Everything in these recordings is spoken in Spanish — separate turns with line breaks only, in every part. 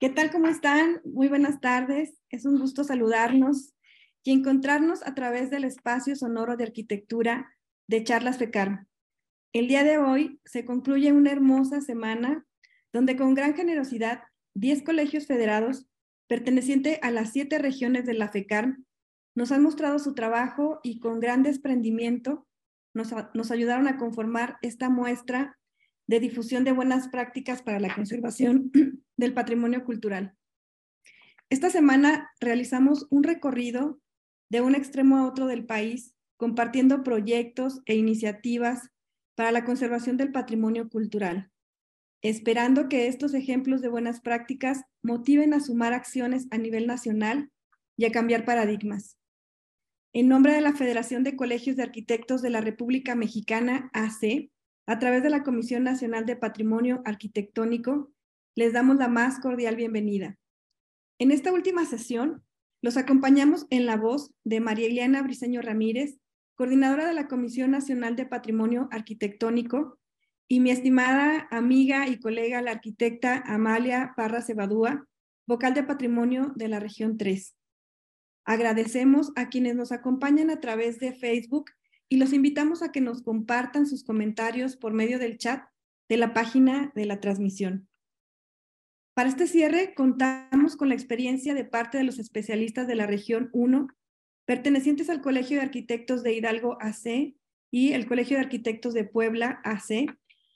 ¿Qué tal? ¿Cómo están? Muy buenas tardes. Es un gusto saludarnos y encontrarnos a través del espacio sonoro de arquitectura de Charlas FECAR. El día de hoy se concluye una hermosa semana donde con gran generosidad 10 colegios federados pertenecientes a las siete regiones de la FECAR nos han mostrado su trabajo y con gran desprendimiento nos, nos ayudaron a conformar esta muestra de difusión de buenas prácticas para la conservación del patrimonio cultural. Esta semana realizamos un recorrido de un extremo a otro del país, compartiendo proyectos e iniciativas para la conservación del patrimonio cultural, esperando que estos ejemplos de buenas prácticas motiven a sumar acciones a nivel nacional y a cambiar paradigmas. En nombre de la Federación de Colegios de Arquitectos de la República Mexicana, AC, a través de la Comisión Nacional de Patrimonio Arquitectónico, les damos la más cordial bienvenida. En esta última sesión, los acompañamos en la voz de María Eliana Briceño Ramírez, coordinadora de la Comisión Nacional de Patrimonio Arquitectónico, y mi estimada amiga y colega, la arquitecta Amalia Parra Cebadúa, vocal de Patrimonio de la región 3. Agradecemos a quienes nos acompañan a través de Facebook y los invitamos a que nos compartan sus comentarios por medio del chat de la página de la transmisión. Para este cierre, contamos con la experiencia de parte de los especialistas de la región 1, pertenecientes al Colegio de Arquitectos de Hidalgo AC y el Colegio de Arquitectos de Puebla AC,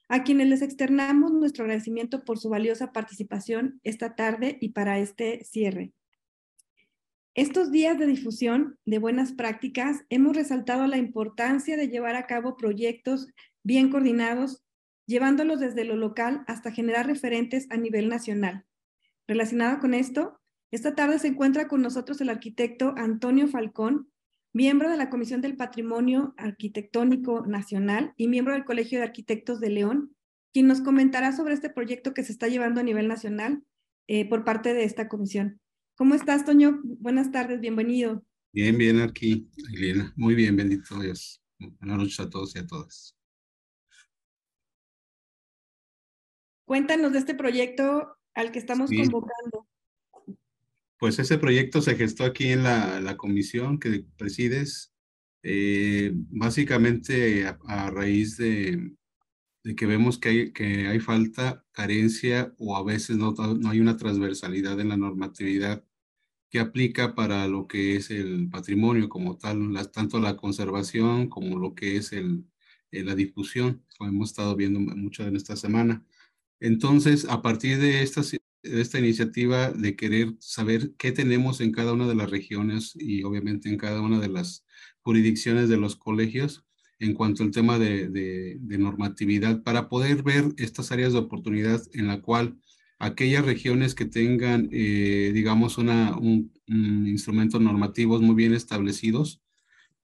a quienes les externamos nuestro agradecimiento por su valiosa participación esta tarde y para este cierre. Estos días de difusión de buenas prácticas hemos resaltado la importancia de llevar a cabo proyectos bien coordinados, llevándolos desde lo local hasta generar referentes a nivel nacional. Relacionado con esto, esta tarde se encuentra con nosotros el arquitecto Antonio Falcón, miembro de la Comisión del Patrimonio Arquitectónico Nacional y miembro del Colegio de Arquitectos de León, quien nos comentará sobre este proyecto que se está llevando a nivel nacional eh, por parte de esta comisión. ¿Cómo estás, Toño? Buenas tardes, bienvenido.
Bien, bien aquí, Elena. Muy bien, bendito Dios. Buenas noches a todos y a todas.
Cuéntanos de este proyecto al que estamos convocando.
Pues ese proyecto se gestó aquí en la, la comisión que presides, eh, básicamente a, raíz de, de, que vemos que hay, que hay falta, carencia o a veces no, no hay una transversalidad en la normatividad que aplica para lo que es el patrimonio como tal, tanto la conservación como lo que es el, eh, la difusión, como hemos estado viendo mucho en esta semana. Entonces, a partir de esta, esta iniciativa de querer saber qué tenemos en cada una de las regiones y obviamente en cada una de las jurisdicciones de los colegios en cuanto al tema de, normatividad, para poder ver estas áreas de oportunidad en la cual aquellas regiones que tengan, eh, digamos, una, un, instrumento normativos muy bien establecidos,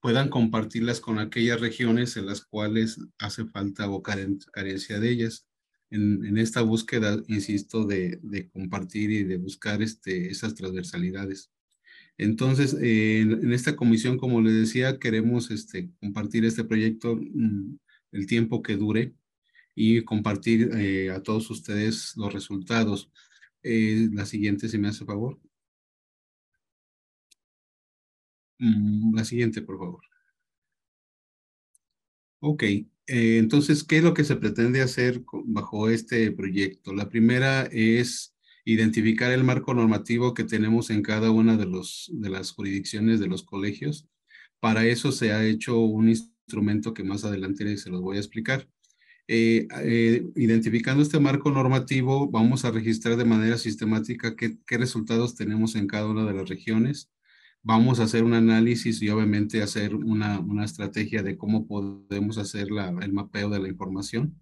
puedan compartirlas con aquellas regiones en las cuales hace falta o carencia de ellas. En, esta búsqueda, insisto, de, de, compartir y de buscar este, esas transversalidades. Entonces, eh, en, esta comisión, como les decía, queremos este, compartir este proyecto mm, el tiempo que dure y compartir eh, a todos ustedes los resultados. Eh, la siguiente, si me hace favor. Mm, la siguiente, por favor. Ok, eh, entonces, ¿qué es lo que se pretende hacer bajo este proyecto? La primera es identificar el marco normativo que tenemos en cada una de, los, de las jurisdicciones de los colegios. Para eso se ha hecho un instrumento que más adelante se los voy a explicar. Eh, eh, identificando este marco normativo, vamos a registrar de manera sistemática qué, qué, resultados tenemos en cada una de las regiones. Vamos a hacer un análisis y obviamente hacer una, una estrategia de cómo podemos hacer la, el mapeo de la información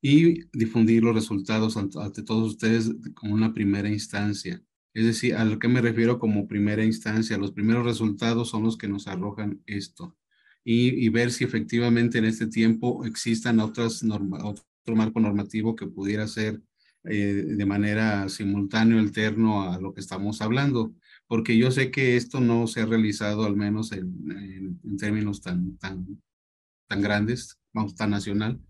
y difundir los resultados ante, todos ustedes como una primera instancia. Es decir, a lo que me refiero como primera instancia, los primeros resultados son los que nos arrojan esto y, ver si efectivamente en este tiempo existan otras norma, otro marco normativo que pudiera ser eh, de manera simultánea, alterno a lo que estamos hablando, porque yo sé que esto no se ha realizado al menos en, en, en términos tan, tan, tan grandes, vamos, tan nacional.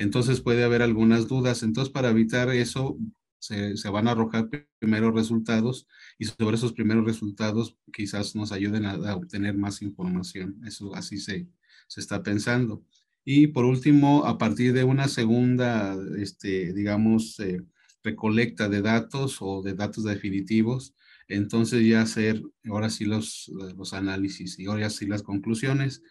Entonces puede haber algunas dudas. Entonces, para evitar eso, se, van a arrojar primeros resultados y sobre esos primeros resultados quizás nos ayuden a, a obtener más información. Eso así se, se está pensando. Y por último, a partir de una segunda, este, digamos, eh, recolecta de datos o de datos definitivos, entonces ya hacer ahora sí los, los análisis y ahora sí las conclusiones.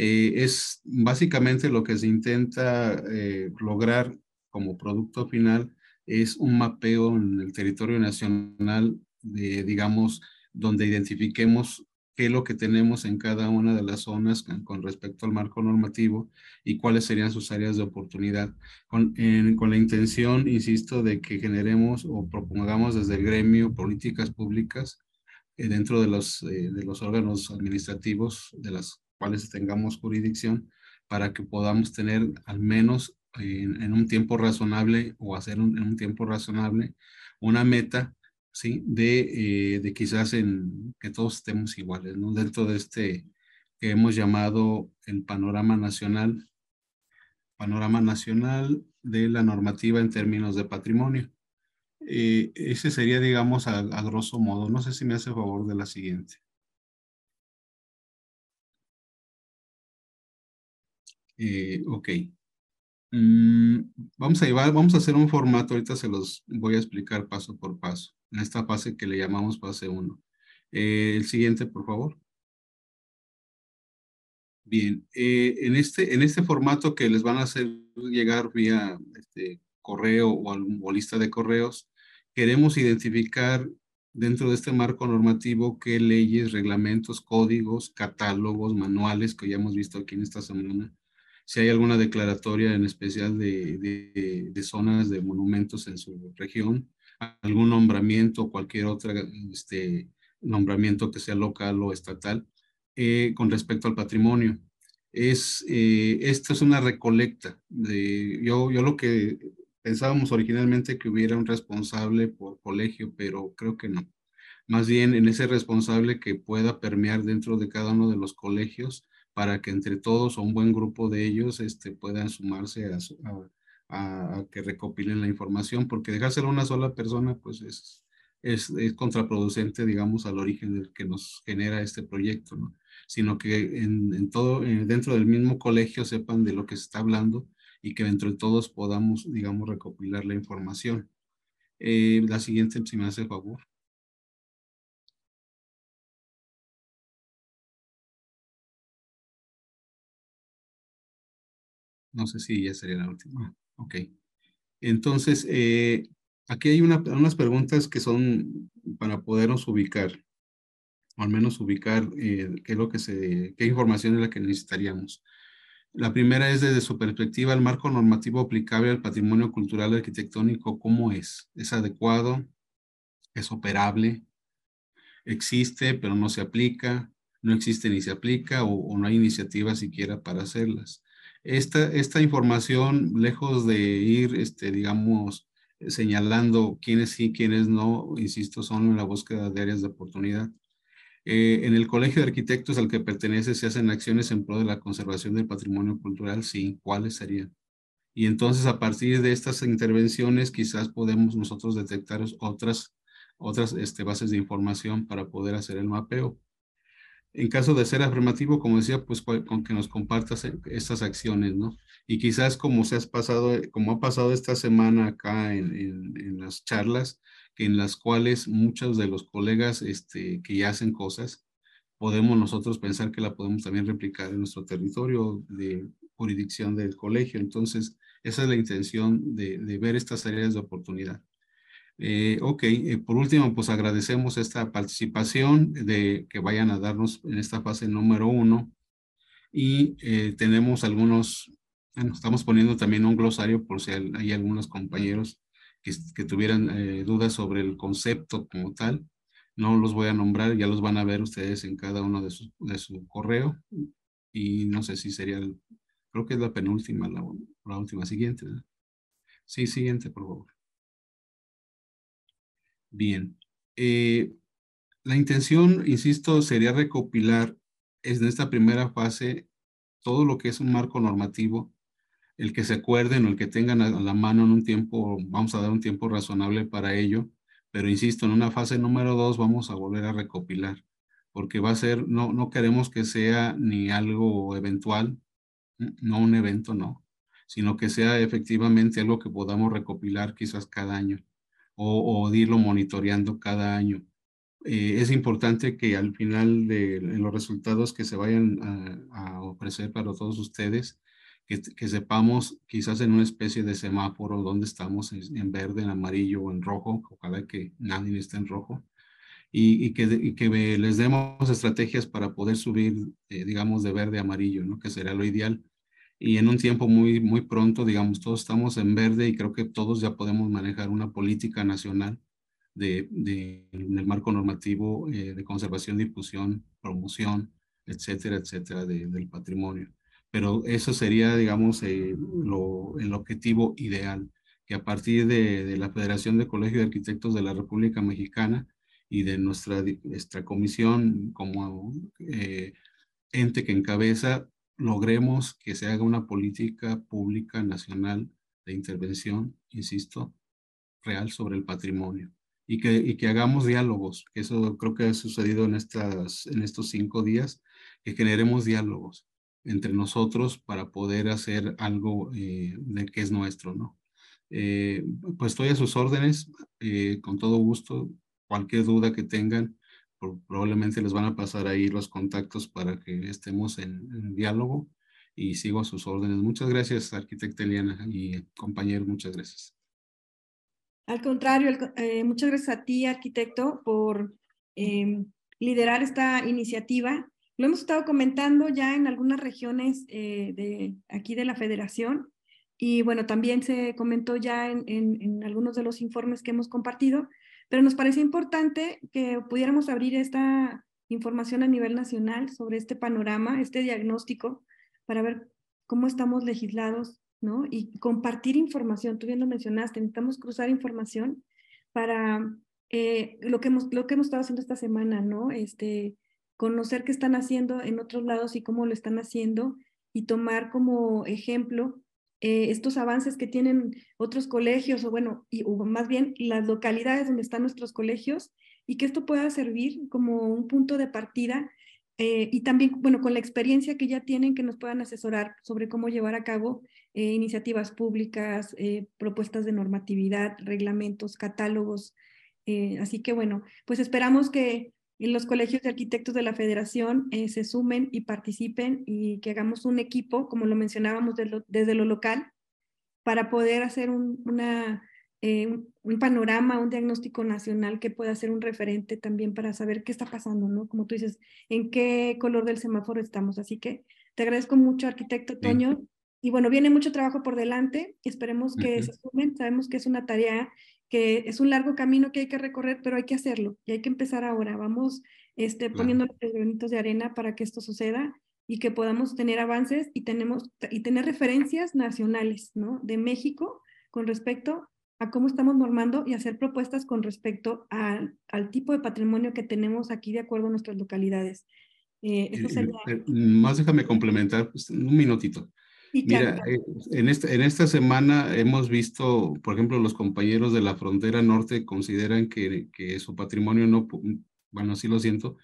Eh, es básicamente lo que se intenta eh, lograr como producto final es un mapeo en el territorio nacional de, digamos, donde identifiquemos qué es lo que tenemos en cada una de las zonas con, respecto al marco normativo y cuáles serían sus áreas de oportunidad, con, con la intención, insisto, de que generemos o propongamos desde el gremio políticas públicas eh, dentro de los, eh, de los órganos administrativos de las cuales tengamos jurisdicción para que podamos tener al menos en, en un tiempo razonable o hacer un, en un tiempo razonable una meta ¿sí? De, eh, de quizás en que todos estemos iguales, ¿no? Dentro de este que hemos llamado el panorama nacional, panorama nacional de la normativa en términos de patrimonio. Eh, ese sería, digamos, a, a, grosso modo. No sé si me hace favor de la siguiente. Eh, ok. Mm, vamos a llevar, vamos a hacer un formato, ahorita se los voy a explicar paso por paso en esta fase que le llamamos fase 1. Eh, el siguiente, por favor. Bien, eh, en, este, en este formato que les van a hacer llegar vía este, correo o, o lista de correos, queremos identificar dentro de este marco normativo qué leyes, reglamentos, códigos, catálogos, manuales que ya hemos visto aquí en esta semana, si hay alguna declaratoria en especial de, de, de zonas de monumentos en su región, algún nombramiento o cualquier otro este, nombramiento que sea local o estatal eh, con respecto al patrimonio. Es, eh, esta es una recolecta. De, yo, yo lo que pensábamos originalmente que hubiera un responsable por colegio, pero creo que no. Más bien en ese responsable que pueda permear dentro de cada uno de los colegios para que entre todos o un buen grupo de ellos este, puedan sumarse a, a, a, que recopilen la información, porque dejárselo a una sola persona, pues es, es, es, contraproducente, digamos, al origen del que nos genera este proyecto, ¿no? Sino que en, en todo, eh, dentro del mismo colegio sepan de lo que se está hablando y que dentro de todos podamos, digamos, recopilar la información. Eh, la siguiente, si me hace favor. No sé si ya sería la última. Ok. Entonces, eh, aquí hay una, unas preguntas que son para podernos ubicar, o al menos ubicar eh, qué es lo que se, qué información es la que necesitaríamos. La primera es desde su perspectiva, el marco normativo aplicable al patrimonio cultural arquitectónico, ¿cómo es? ¿Es adecuado? ¿Es operable? ¿Existe pero no se aplica? ¿No existe ni se aplica? ¿O, o no hay iniciativa siquiera para hacerlas? Esta, esta información, lejos de ir, este, digamos, señalando quiénes sí, quiénes no, insisto, son en la búsqueda de áreas de oportunidad. Eh, en el Colegio de Arquitectos al que pertenece se hacen acciones en pro de la conservación del patrimonio cultural, sí, ¿cuáles serían? Y entonces a partir de estas intervenciones quizás podemos nosotros detectar otras, otras este, bases de información para poder hacer el mapeo. En caso de ser afirmativo, como decía, pues con que nos compartas e, estas acciones, ¿no? Y quizás como se has pasado, como ha pasado esta semana acá en, en, las charlas, en las cuales muchos de los colegas este, que ya hacen cosas, podemos nosotros pensar que la podemos también replicar en nuestro territorio de jurisdicción del colegio. Entonces, esa es la intención de, de ver estas áreas de oportunidad. Eh, ok, eh, por último, pues agradecemos esta participación de que vayan a darnos en esta fase número uno. Y eh, tenemos algunos, bueno, estamos poniendo también un glosario por si hay, algunos compañeros que, que tuvieran eh, dudas sobre el concepto como tal. No los voy a nombrar, ya los van a ver ustedes en cada uno de su, de su correo. Y no sé si sería, el, creo que es la penúltima, la, la última, siguiente. ¿no? Sí, siguiente, por favor. Bien. Eh, la intención, insisto, sería recopilar en esta primera fase todo lo que es un marco normativo el que se acuerden o el que tengan a la mano en un tiempo, vamos a dar un tiempo razonable para ello, pero insisto, en una fase número dos vamos a volver a recopilar, porque va a ser, no, no queremos que sea ni algo eventual, no un evento, no, sino que sea efectivamente algo que podamos recopilar quizás cada año o, o irlo monitoreando cada año. Eh, es importante que al final de los resultados que se vayan a, ofrecer para todos ustedes, que, sepamos quizás en una especie de semáforo dónde estamos, en verde, en amarillo o en rojo, ojalá que nadie esté en rojo, y, y que, les demos estrategias para poder subir, eh, digamos, de verde a amarillo, ¿no? que sería lo ideal. Y en un tiempo muy, muy pronto, digamos, todos estamos en verde y creo que todos ya podemos manejar una política nacional de, de, en el marco normativo eh, de conservación, difusión, promoción, etcétera, etcétera, del patrimonio. Pero eso sería, digamos, eh, el objetivo ideal, que a partir de, de, la Federación de Colegios de Arquitectos de la República Mexicana y de nuestra, nuestra comisión como eh, ente que encabeza, logremos que se haga una política pública nacional de intervención, insisto, real sobre el patrimonio y que, y que hagamos diálogos, que eso creo que ha sucedido en, estas, en estos cinco días, que generemos diálogos entre nosotros para poder hacer algo eh, de que es nuestro, ¿no? Eh, pues estoy a sus órdenes, eh, con todo gusto, cualquier duda que tengan, probablemente les van a pasar ahí los contactos para que estemos en, en diálogo y sigo a sus órdenes. Muchas gracias, arquitecta Eliana y compañero, muchas gracias.
Al contrario, eh, muchas gracias a ti, arquitecto, por eh, liderar esta iniciativa. Lo hemos estado comentando ya en algunas regiones eh, de aquí de la federación y bueno, también se comentó ya en, en, en, algunos de los informes que hemos compartido, pero nos parece importante que pudiéramos abrir esta información a nivel nacional sobre este panorama, este diagnóstico, para ver cómo estamos legislados ¿no? Y compartir información, tú bien lo mencionaste, necesitamos cruzar información para eh, lo, que hemos, lo que hemos estado haciendo esta semana, ¿no? Este, conocer qué están haciendo en otros lados y cómo lo están haciendo y tomar como ejemplo eh, estos avances que tienen otros colegios o bueno, y, o más bien las localidades donde están nuestros colegios y que esto pueda servir como un punto de partida eh, y también, bueno, con la experiencia que ya tienen, que nos puedan asesorar sobre cómo llevar a cabo eh, iniciativas públicas, propuestas de normatividad, reglamentos, catálogos. Así que, bueno, pues esperamos que en los colegios de arquitectos de la federación eh, se sumen y participen y que hagamos un equipo, como lo mencionábamos de lo, desde lo local, para poder hacer un, una eh, un, un, panorama, un diagnóstico nacional que pueda ser un referente también para saber qué está pasando, ¿no? Como tú dices, en qué color del semáforo estamos. Así que te agradezco mucho, arquitecto Toño. Sí. Y bueno, viene mucho trabajo por delante. Esperemos que uh -huh. se sumen. Sabemos que es una tarea que es un largo camino que hay que recorrer, pero hay que hacerlo y hay que empezar ahora. Vamos este, poniendo los granitos de arena para que esto suceda y que podamos tener avances y, tenemos, y tener referencias nacionales, ¿no? De México con respecto a cómo estamos normando y hacer propuestas con respecto a, al tipo de patrimonio que tenemos aquí de acuerdo a nuestras localidades.
Eh, sería... Eh, más déjame complementar pues, un minutito. Mira, eh, en, esta, en esta semana hemos visto, por ejemplo, los compañeros de la frontera norte consideran que, que su patrimonio no, bueno, así lo siento,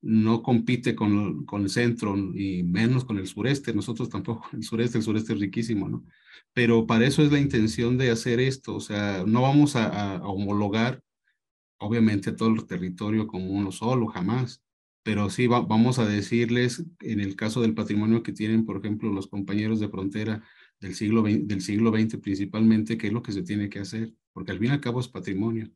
no compite con, con, el centro y menos con el sureste, nosotros tampoco, el sureste, el sureste es riquísimo, ¿no? Pero para eso es la intención de hacer esto, o sea, no vamos a, a homologar, obviamente, todo el territorio como uno solo, jamás, pero sí va, vamos a decirles, en el caso del patrimonio que tienen, por ejemplo, los compañeros de frontera del siglo, XX, del siglo XX principalmente, qué es lo que se tiene que hacer, porque al fin y al cabo es patrimonio.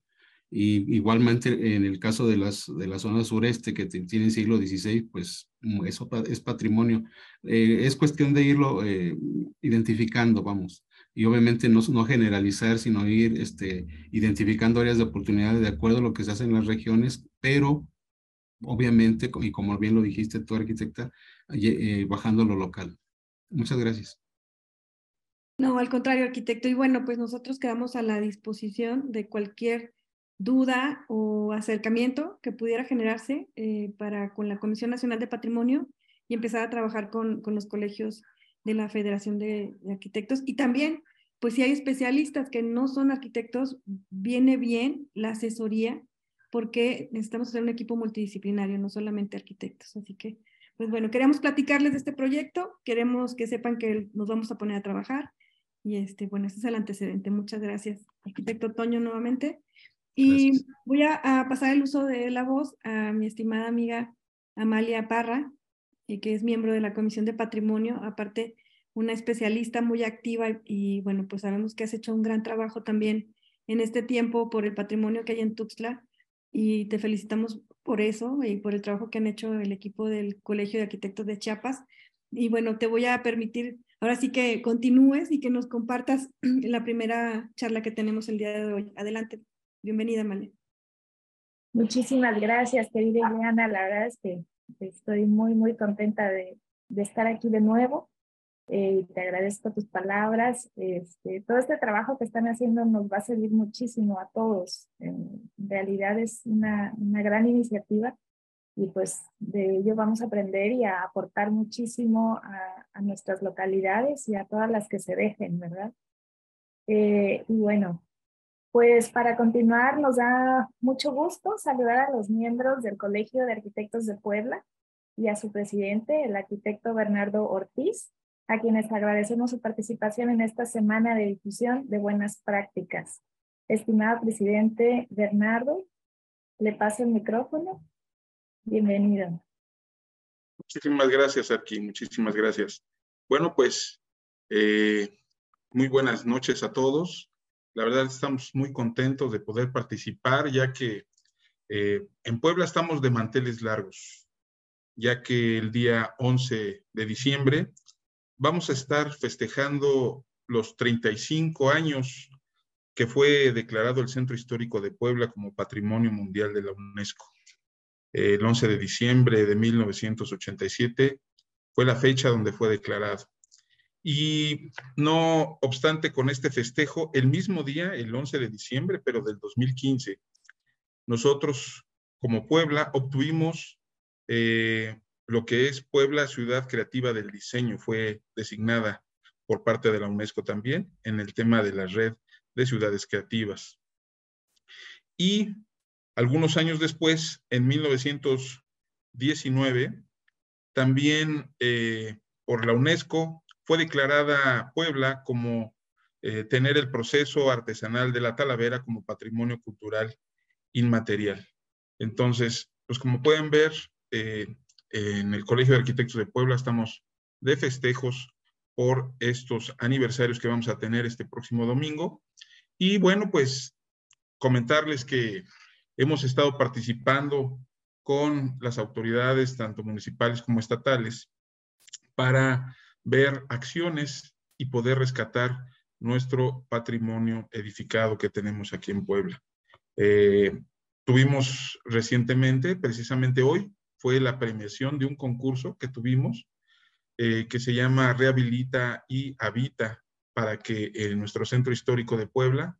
Y igualmente en el caso de, las, de la zona sureste que tiene siglo XVI, pues mm, eso es patrimonio. Eh, es cuestión de irlo eh, identificando, vamos. Y obviamente no, no generalizar, sino ir este, identificando áreas de oportunidades de acuerdo a lo que se hace en las regiones, pero obviamente, y como bien lo dijiste tú, arquitecta, eh, bajando lo local. Muchas gracias.
No, al contrario, arquitecto. Y bueno, pues nosotros quedamos a la disposición de cualquier duda o acercamiento que pudiera generarse eh, para con la Comisión Nacional de Patrimonio y empezar a trabajar con, con los colegios de la Federación de, Arquitectos. Y también, pues si hay especialistas que no son arquitectos, viene bien la asesoría porque necesitamos hacer un equipo multidisciplinario, no solamente arquitectos. Así que, pues bueno, queremos platicarles de este proyecto, queremos que sepan que nos vamos a poner a trabajar. Y este, bueno, ese es el antecedente. Muchas gracias, arquitecto Toño, nuevamente. Y voy a, pasar el uso de la voz a mi estimada amiga Amalia Parra, eh, que es miembro de la Comisión de Patrimonio, aparte una especialista muy activa y bueno, pues sabemos que has hecho un gran trabajo también en este tiempo por el patrimonio que hay en Tuxtla y te felicitamos por eso y por el trabajo que han hecho el equipo del Colegio de Arquitectos de Chiapas. Y bueno, te voy a permitir ahora sí que continúes y que nos compartas la primera charla que tenemos el día de hoy. Adelante. Bienvenida, Male.
Muchísimas gracias, querida Ileana. La verdad es que estoy muy, muy contenta de, de estar aquí de nuevo. Eh, te agradezco tus palabras. Este, todo este trabajo que están haciendo nos va a servir muchísimo a todos. En realidad es una, una gran iniciativa y pues de ello vamos a aprender y a aportar muchísimo a, a nuestras localidades y a todas las que se dejen, ¿verdad? Eh, y bueno, pues para continuar, nos da mucho gusto saludar a los miembros del Colegio de Arquitectos de Puebla y a su presidente, el arquitecto Bernardo Ortiz, a quienes agradecemos su participación en esta semana de difusión de buenas prácticas. Estimado presidente Bernardo, le paso el micrófono. Bienvenido.
Muchísimas gracias, Arqui, muchísimas gracias. Bueno, pues eh, muy buenas noches a todos. La verdad estamos muy contentos de poder participar, ya que eh, en Puebla estamos de manteles largos, ya que el día 11 de diciembre vamos a estar festejando los 35 años que fue declarado el Centro Histórico de Puebla como Patrimonio Mundial de la UNESCO. El 11 de diciembre de 1987 fue la fecha donde fue declarado. Y no obstante, con este festejo, el mismo día, el 11 de diciembre, pero del 2015, nosotros como Puebla obtuvimos eh, lo que es Puebla Ciudad Creativa del Diseño, fue designada por parte de la UNESCO también en el tema de la red de ciudades creativas. Y algunos años después, en 1919, también eh, por la UNESCO fue declarada Puebla como eh, tener el proceso artesanal de la Talavera como patrimonio cultural inmaterial. Entonces, pues como pueden ver, eh, en el Colegio de Arquitectos de Puebla estamos de festejos por estos aniversarios que vamos a tener este próximo domingo. Y bueno, pues comentarles que hemos estado participando con las autoridades, tanto municipales como estatales, para ver acciones y poder rescatar nuestro patrimonio edificado que tenemos aquí en Puebla. Eh, tuvimos recientemente, precisamente hoy, fue la premiación de un concurso que tuvimos eh, que se llama Rehabilita y Habita para que eh, nuestro centro histórico de Puebla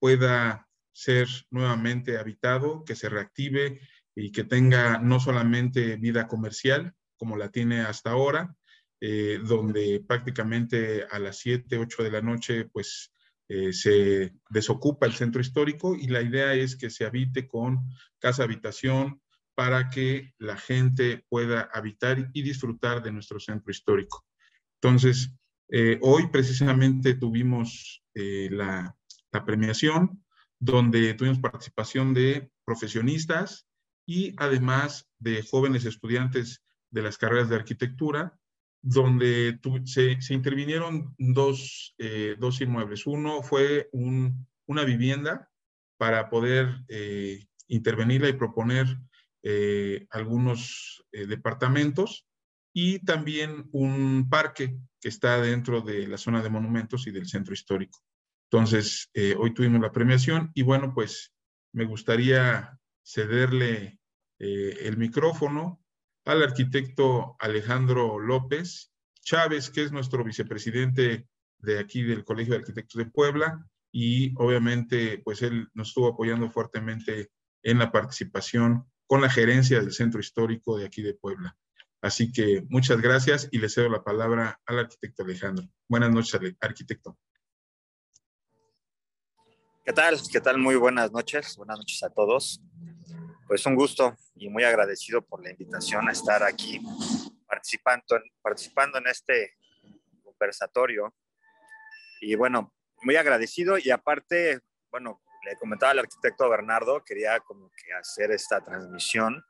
pueda ser nuevamente habitado, que se reactive y que tenga no solamente vida comercial como la tiene hasta ahora, eh, donde prácticamente a las 7, 8 de la noche, pues se desocupa el centro histórico y la idea es que se habite con casa habitación para que la gente pueda habitar y disfrutar de nuestro centro histórico. Entonces, eh, hoy precisamente tuvimos la, la premiación donde tuvimos participación de profesionistas y además de jóvenes estudiantes de las carreras de arquitectura donde se, intervinieron eh, dos, inmuebles. Uno fue una vivienda para poder eh, intervenirla y proponer eh, algunos departamentos y también un parque que está dentro de la zona de monumentos y del centro histórico. Entonces, hoy tuvimos la premiación y bueno, pues me gustaría cederle el micrófono al arquitecto Alejandro López Chávez, que es nuestro vicepresidente de aquí del Colegio de Arquitectos de Puebla, y obviamente pues él nos estuvo apoyando fuertemente en la participación con la gerencia del centro histórico de aquí de Puebla. Así que muchas gracias y le cedo la palabra al arquitecto Alejandro. Buenas noches, arquitecto.
¿Qué tal? ¿Qué tal? Muy buenas noches. Buenas noches a todos. Pues un gusto y muy agradecido por la invitación a estar aquí participando, participando en este conversatorio. Y bueno, muy agradecido y aparte, bueno, le comentaba al arquitecto Bernardo, quería como que hacer esta transmisión.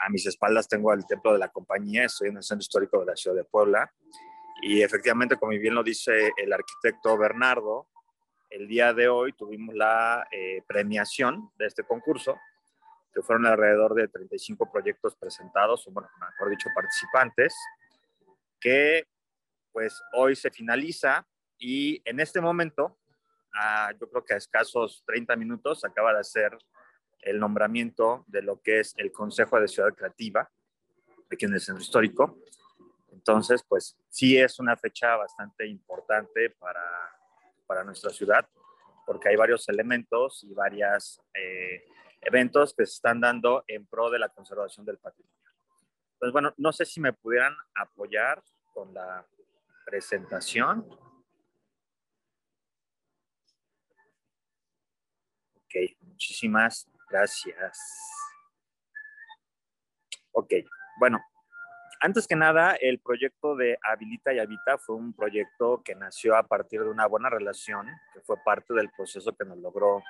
A mis espaldas tengo el templo de la compañía, estoy en el centro histórico de la ciudad de Puebla. Y efectivamente, como bien lo dice el arquitecto Bernardo, el día de hoy tuvimos la eh, premiación de este concurso, que fueron alrededor de 35 proyectos presentados, o bueno, mejor dicho, participantes, que pues hoy se finaliza y en este momento, yo creo que a escasos 30 minutos, acaba de hacer el nombramiento de lo que es el Consejo de Ciudad Creativa, aquí en el Centro Histórico. Entonces, pues sí es una fecha bastante importante para para nuestra ciudad, porque hay varios elementos y varios eh, eventos que se están dando en pro de la conservación del patrimonio. Pues bueno, no sé si me pudieran apoyar con la presentación. Ok, muchísimas gracias. Ok, bueno, antes que nada, el proyecto de Habilita y Habita fue un proyecto que nació a partir de una buena relación, que fue parte del proceso que nos logró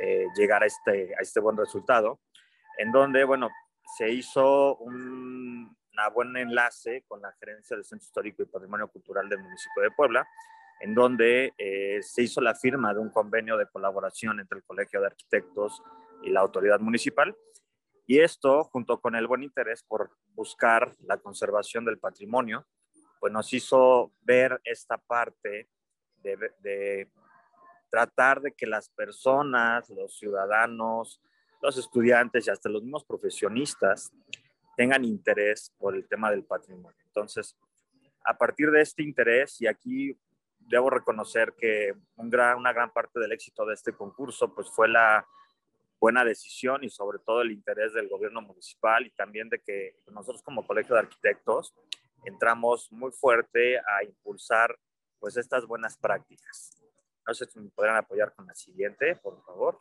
eh, llegar a este, a este buen resultado, en donde, bueno, se hizo un buen enlace con la gerencia del Centro Histórico y Patrimonio Cultural del municipio de Puebla, en donde eh, se hizo la firma de un convenio de colaboración entre el Colegio de Arquitectos y la autoridad municipal, y esto, junto con el buen interés por buscar la conservación del patrimonio, pues nos hizo ver esta parte de, tratar de que las personas, los ciudadanos, los estudiantes y hasta los mismos profesionistas tengan interés por el tema del patrimonio. Entonces, a partir de este interés, y aquí debo reconocer que una gran parte del éxito de este concurso, pues fue la buena decisión y sobre todo el interés del gobierno municipal y también de que nosotros como colegio de arquitectos entramos muy fuerte a impulsar pues estas buenas prácticas. No sé si me podrán apoyar con la siguiente, por favor.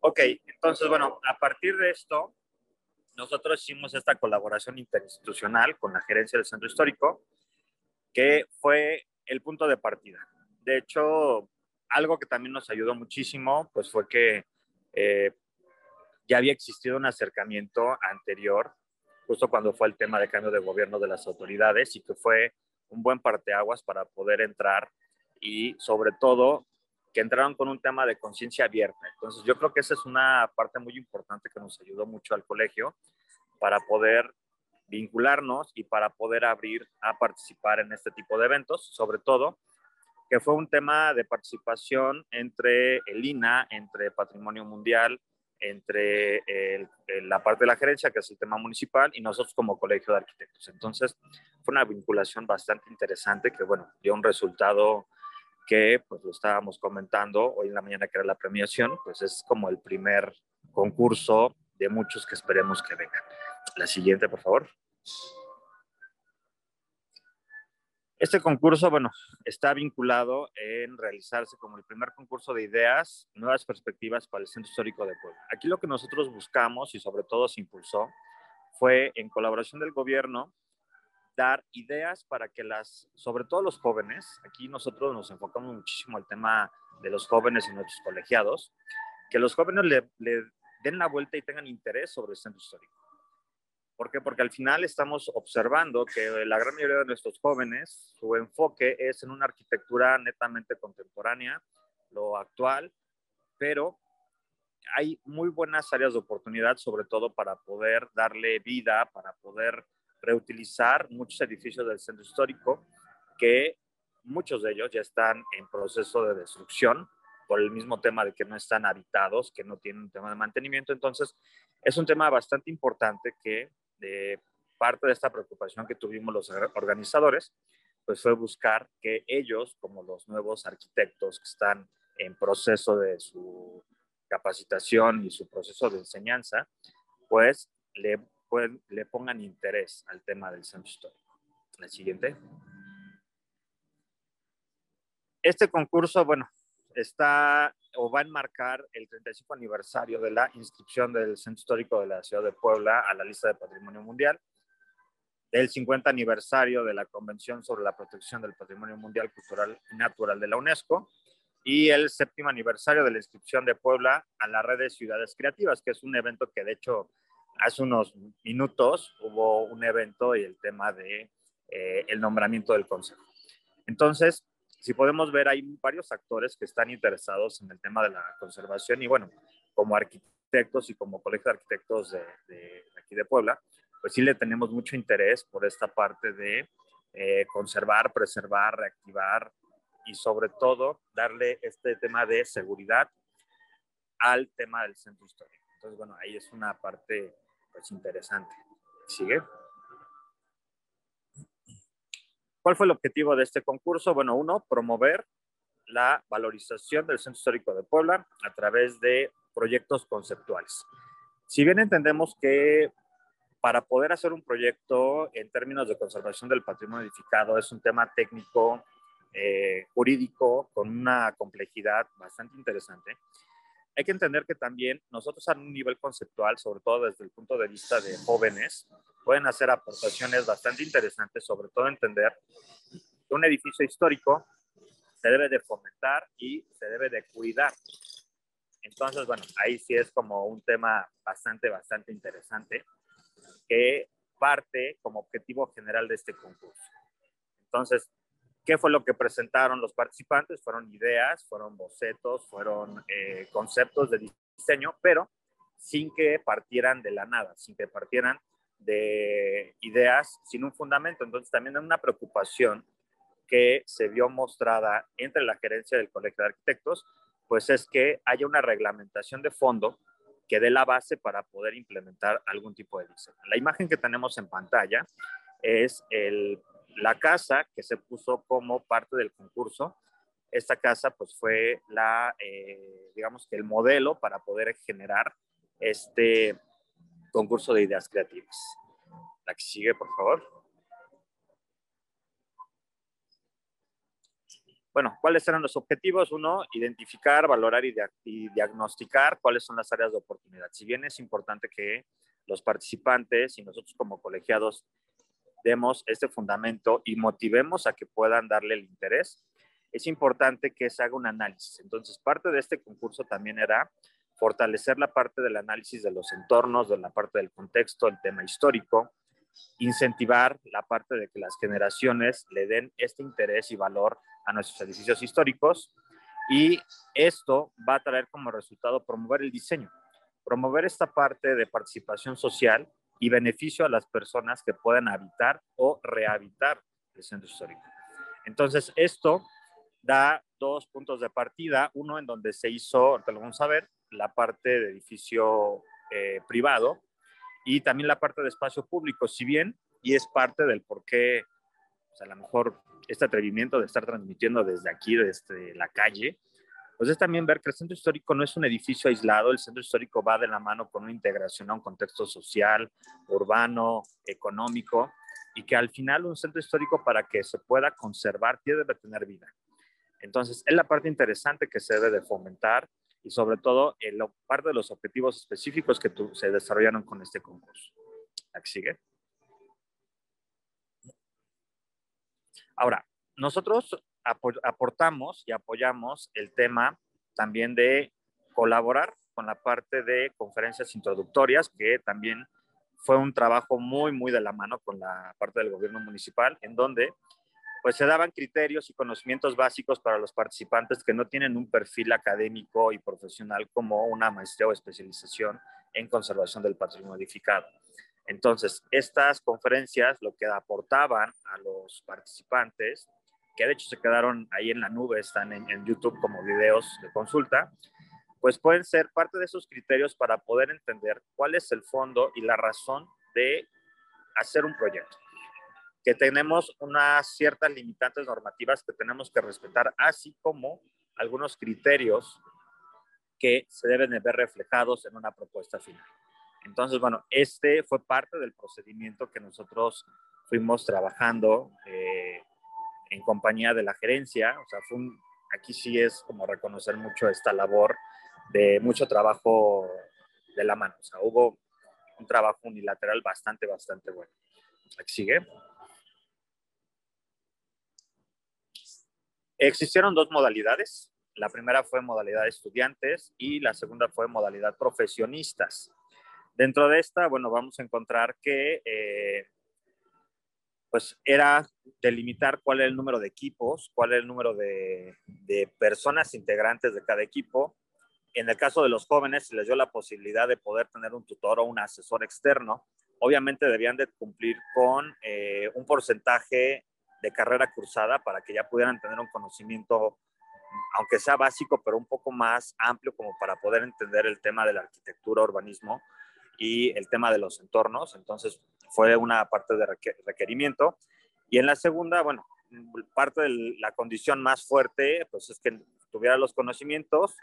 Ok, entonces, bueno, a partir de esto, nosotros hicimos esta colaboración interinstitucional con la gerencia del centro histórico, que fue el punto de partida. De hecho, algo que también nos ayudó muchísimo, pues fue que eh, ya había existido un acercamiento anterior, justo cuando fue el tema de cambio de gobierno de las autoridades y que fue un buen parteaguas para poder entrar y sobre todo que entraron con un tema de conciencia abierta. Entonces yo creo que esa es una parte muy importante que nos ayudó mucho al colegio para poder vincularnos y para poder abrir a participar en este tipo de eventos, sobre todo que fue un tema de participación entre el INA, entre Patrimonio Mundial, entre la parte de la gerencia, que es el tema municipal, y nosotros como Colegio de Arquitectos. Entonces, fue una vinculación bastante interesante que, bueno, dio un resultado que, pues lo estábamos comentando hoy en la mañana, que era la premiación, pues es como el primer concurso de muchos que esperemos que vengan. La siguiente, por favor. Este concurso, bueno, está vinculado en realizarse como el primer concurso de ideas, nuevas perspectivas para el Centro Histórico de Puebla. Aquí lo que nosotros buscamos y sobre todo se impulsó fue en colaboración del gobierno dar ideas para que las, sobre todo los jóvenes, aquí nosotros nos enfocamos muchísimo al tema de los jóvenes y nuestros colegiados, que los jóvenes le, le den la vuelta y tengan interés sobre el centro histórico. ¿Por qué? Porque al final estamos observando que la gran mayoría de nuestros jóvenes, su enfoque es en una arquitectura netamente contemporánea, lo actual, pero hay muy buenas áreas de oportunidad, sobre todo para poder darle vida, para poder reutilizar muchos edificios del centro histórico, que muchos de ellos ya están en proceso de destrucción por el mismo tema de que no están habitados, que no tienen un tema de mantenimiento. Entonces, es un tema bastante importante que parte de esta preocupación que tuvimos los organizadores, pues fue buscar que ellos, como los nuevos arquitectos que están en proceso de su capacitación y su proceso de enseñanza, pues le, le pongan interés al tema del centro histórico. La siguiente. Este concurso, bueno, está o va a enmarcar el 35 aniversario de la inscripción del Centro Histórico de la Ciudad de Puebla a la lista de Patrimonio Mundial, del 50 aniversario de la Convención sobre la Protección del Patrimonio Mundial Cultural y Natural de la UNESCO y el séptimo aniversario de la inscripción de Puebla a la red de ciudades creativas, que es un evento que de hecho hace unos minutos hubo un evento y el tema de eh, el nombramiento del consejo. Entonces, si podemos ver, hay varios actores que están interesados en el tema de la conservación y bueno, como arquitectos y como colegio de arquitectos de, aquí de Puebla, pues sí le tenemos mucho interés por esta parte de eh, conservar, preservar, reactivar y sobre todo darle este tema de seguridad al tema del centro histórico. Entonces, bueno, ahí es una parte pues interesante. ¿Sigue? ¿Cuál fue el objetivo de este concurso? Bueno, uno, promover la valorización del Centro Histórico de Puebla a través de proyectos conceptuales. Si bien entendemos que para poder hacer un proyecto en términos de conservación del patrimonio edificado es un tema técnico, eh, jurídico, con una complejidad bastante interesante, hay que entender que también nosotros a un nivel conceptual, sobre todo desde el punto de vista de jóvenes, pueden hacer aportaciones bastante interesantes, sobre todo entender que un edificio histórico se debe de fomentar y se debe de cuidar. Entonces, bueno, ahí sí es como un tema bastante, bastante interesante que parte como objetivo general de este concurso. Entonces, ¿qué fue lo que presentaron los participantes? Fueron ideas, fueron bocetos, fueron eh, conceptos de diseño, pero sin que partieran de la nada, sin que partieran de ideas sin un fundamento. Entonces también hay una preocupación que se vio mostrada entre la gerencia del Colegio de Arquitectos, pues es que haya una reglamentación de fondo que dé la base para poder implementar algún tipo de diseño. La imagen que tenemos en pantalla es el, la casa que se puso como parte del concurso. Esta casa pues fue la, eh, digamos que el modelo para poder generar este, concurso de ideas creativas. La que sigue, por favor. Bueno, ¿cuáles eran los objetivos? Uno, identificar, valorar y, diagnosticar cuáles son las áreas de oportunidad. Si bien es importante que los participantes y nosotros como colegiados demos este fundamento y motivemos a que puedan darle el interés, es importante que se haga un análisis. Entonces, parte de este concurso también era fortalecer la parte del análisis de los entornos, de la parte del contexto, el tema histórico, incentivar la parte de que las generaciones le den este interés y valor a nuestros edificios históricos y esto va a traer como resultado promover el diseño, promover esta parte de participación social y beneficio a las personas que puedan habitar o rehabitar el centro histórico. Entonces, esto da dos puntos de partida, uno en donde se hizo, te lo vamos a ver, la parte de edificio eh, privado y también la parte de espacio público, si bien, y es parte del por qué, pues a lo mejor este atrevimiento de estar transmitiendo desde aquí, desde la calle, pues es también ver que el centro histórico no es un edificio aislado, el centro histórico va de la mano con una integración a un contexto social, urbano, económico, y que al final un centro histórico para que se pueda conservar tiene que tener vida. Entonces, es la parte interesante que se debe de fomentar y sobre todo el parte de los objetivos específicos que se desarrollaron con este concurso. Aquí sigue. Ahora, nosotros aportamos y apoyamos el tema también de colaborar con la parte de conferencias introductorias, que también fue un trabajo muy, muy de la mano con la parte del gobierno municipal, en donde pues se daban criterios y conocimientos básicos para los participantes que no tienen un perfil académico y profesional como una maestría o especialización en conservación del patrimonio edificado. Entonces, estas conferencias lo que aportaban a los participantes, que de hecho se quedaron ahí en la nube, están en, en YouTube como videos de consulta, pues pueden ser parte de esos criterios para poder entender cuál es el fondo y la razón de hacer un proyecto que tenemos unas ciertas limitantes normativas que tenemos que respetar, así como algunos criterios que se deben de ver reflejados en una propuesta final. Entonces, bueno, este fue parte del procedimiento que nosotros fuimos trabajando eh, en compañía de la gerencia. O sea, aquí sí es como reconocer mucho esta labor de mucho trabajo de la mano. O sea, hubo un trabajo unilateral bastante, bastante bueno. Aquí sigue. Existieron dos modalidades. La primera fue modalidad estudiantes y la segunda fue modalidad profesionistas. Dentro de esta, bueno, vamos a encontrar que eh, pues era delimitar cuál era el número de equipos, cuál era el número de, personas integrantes de cada equipo. En el caso de los jóvenes, se les dio la posibilidad de poder tener un tutor o un asesor externo. Obviamente debían de cumplir con eh, un porcentaje de carrera cursada para que ya pudieran tener un conocimiento, aunque sea básico, pero un poco más amplio como para poder entender el tema de la arquitectura, urbanismo y el tema de los entornos. Entonces, fue una parte de requerimiento. Y en la segunda, bueno, parte de la condición más fuerte, pues es que tuviera los conocimientos,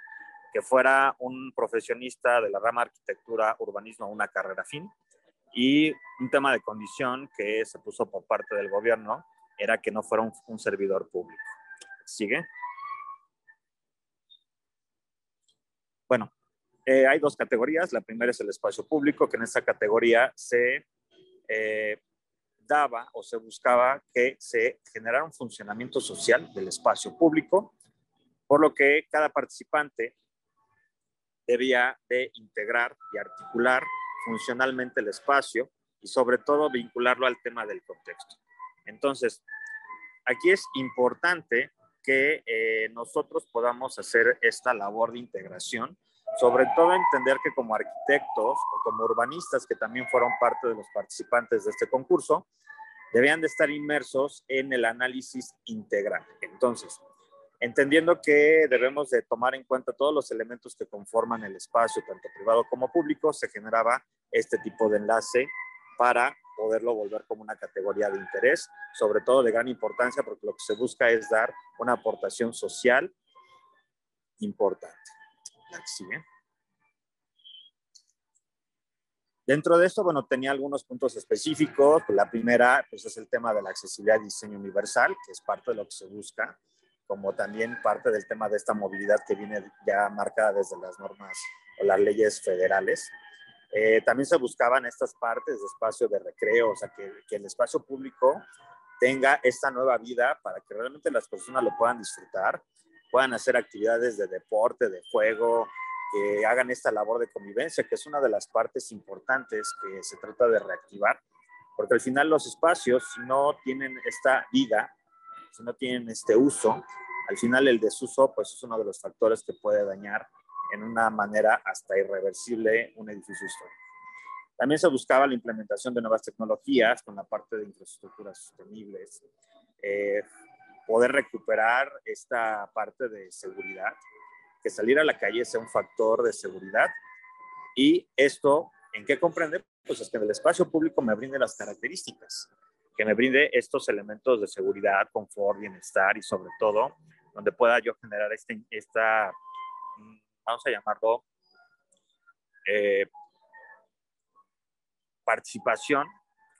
que fuera un profesionista de la rama arquitectura, urbanismo, una carrera fin. Y un tema de condición que se puso por parte del gobierno era que no fuera un, un servidor público. ¿Sigue? Bueno, eh, hay dos categorías. La primera es el espacio público, que en esta categoría se eh, daba o se buscaba que se generara un funcionamiento social del espacio público, por lo que cada participante debía de integrar y articular funcionalmente el espacio y sobre todo vincularlo al tema del contexto. Entonces, aquí es importante que eh, nosotros podamos hacer esta labor de integración sobre todo entender que como arquitectos o como urbanistas, que también fueron parte de los participantes de este concurso, debían de estar inmersos en el análisis integral. Entonces, entendiendo que debemos de tomar en cuenta todos los elementos que conforman el espacio, tanto privado como público, se generaba este tipo de enlace para poderlo volver como una categoría de interés, sobre todo de gran importancia, porque lo que se busca es dar una aportación social importante. Dentro de esto, bueno, tenía algunos puntos específicos. La primera, pues es el tema de la accesibilidad y diseño universal, que es parte de lo que se busca, como también parte del tema de esta movilidad que viene ya marcada desde las normas o las leyes federales. Eh, también se buscaban estas partes de espacio de recreo, o sea, que, que el espacio público tenga esta nueva vida para que realmente las personas lo puedan disfrutar puedan hacer actividades de deporte, de juego, que hagan esta labor de convivencia, que es una de las partes importantes que se trata de reactivar, porque al final los espacios, no tienen esta vida, si no tienen este uso, al final el desuso, pues es uno de los factores que puede dañar en una manera hasta irreversible un edificio histórico. También se buscaba la implementación de nuevas tecnologías con la parte de infraestructuras sostenibles, eh, poder recuperar esta parte de seguridad, que salir a la calle sea un factor de seguridad. Y esto, ¿en qué comprende? Pues es que en el espacio público me brinde las características, que me brinde estos elementos de seguridad, confort, bienestar y sobre todo, donde pueda yo generar este, esta, mm, vamos a llamarlo, eh, participación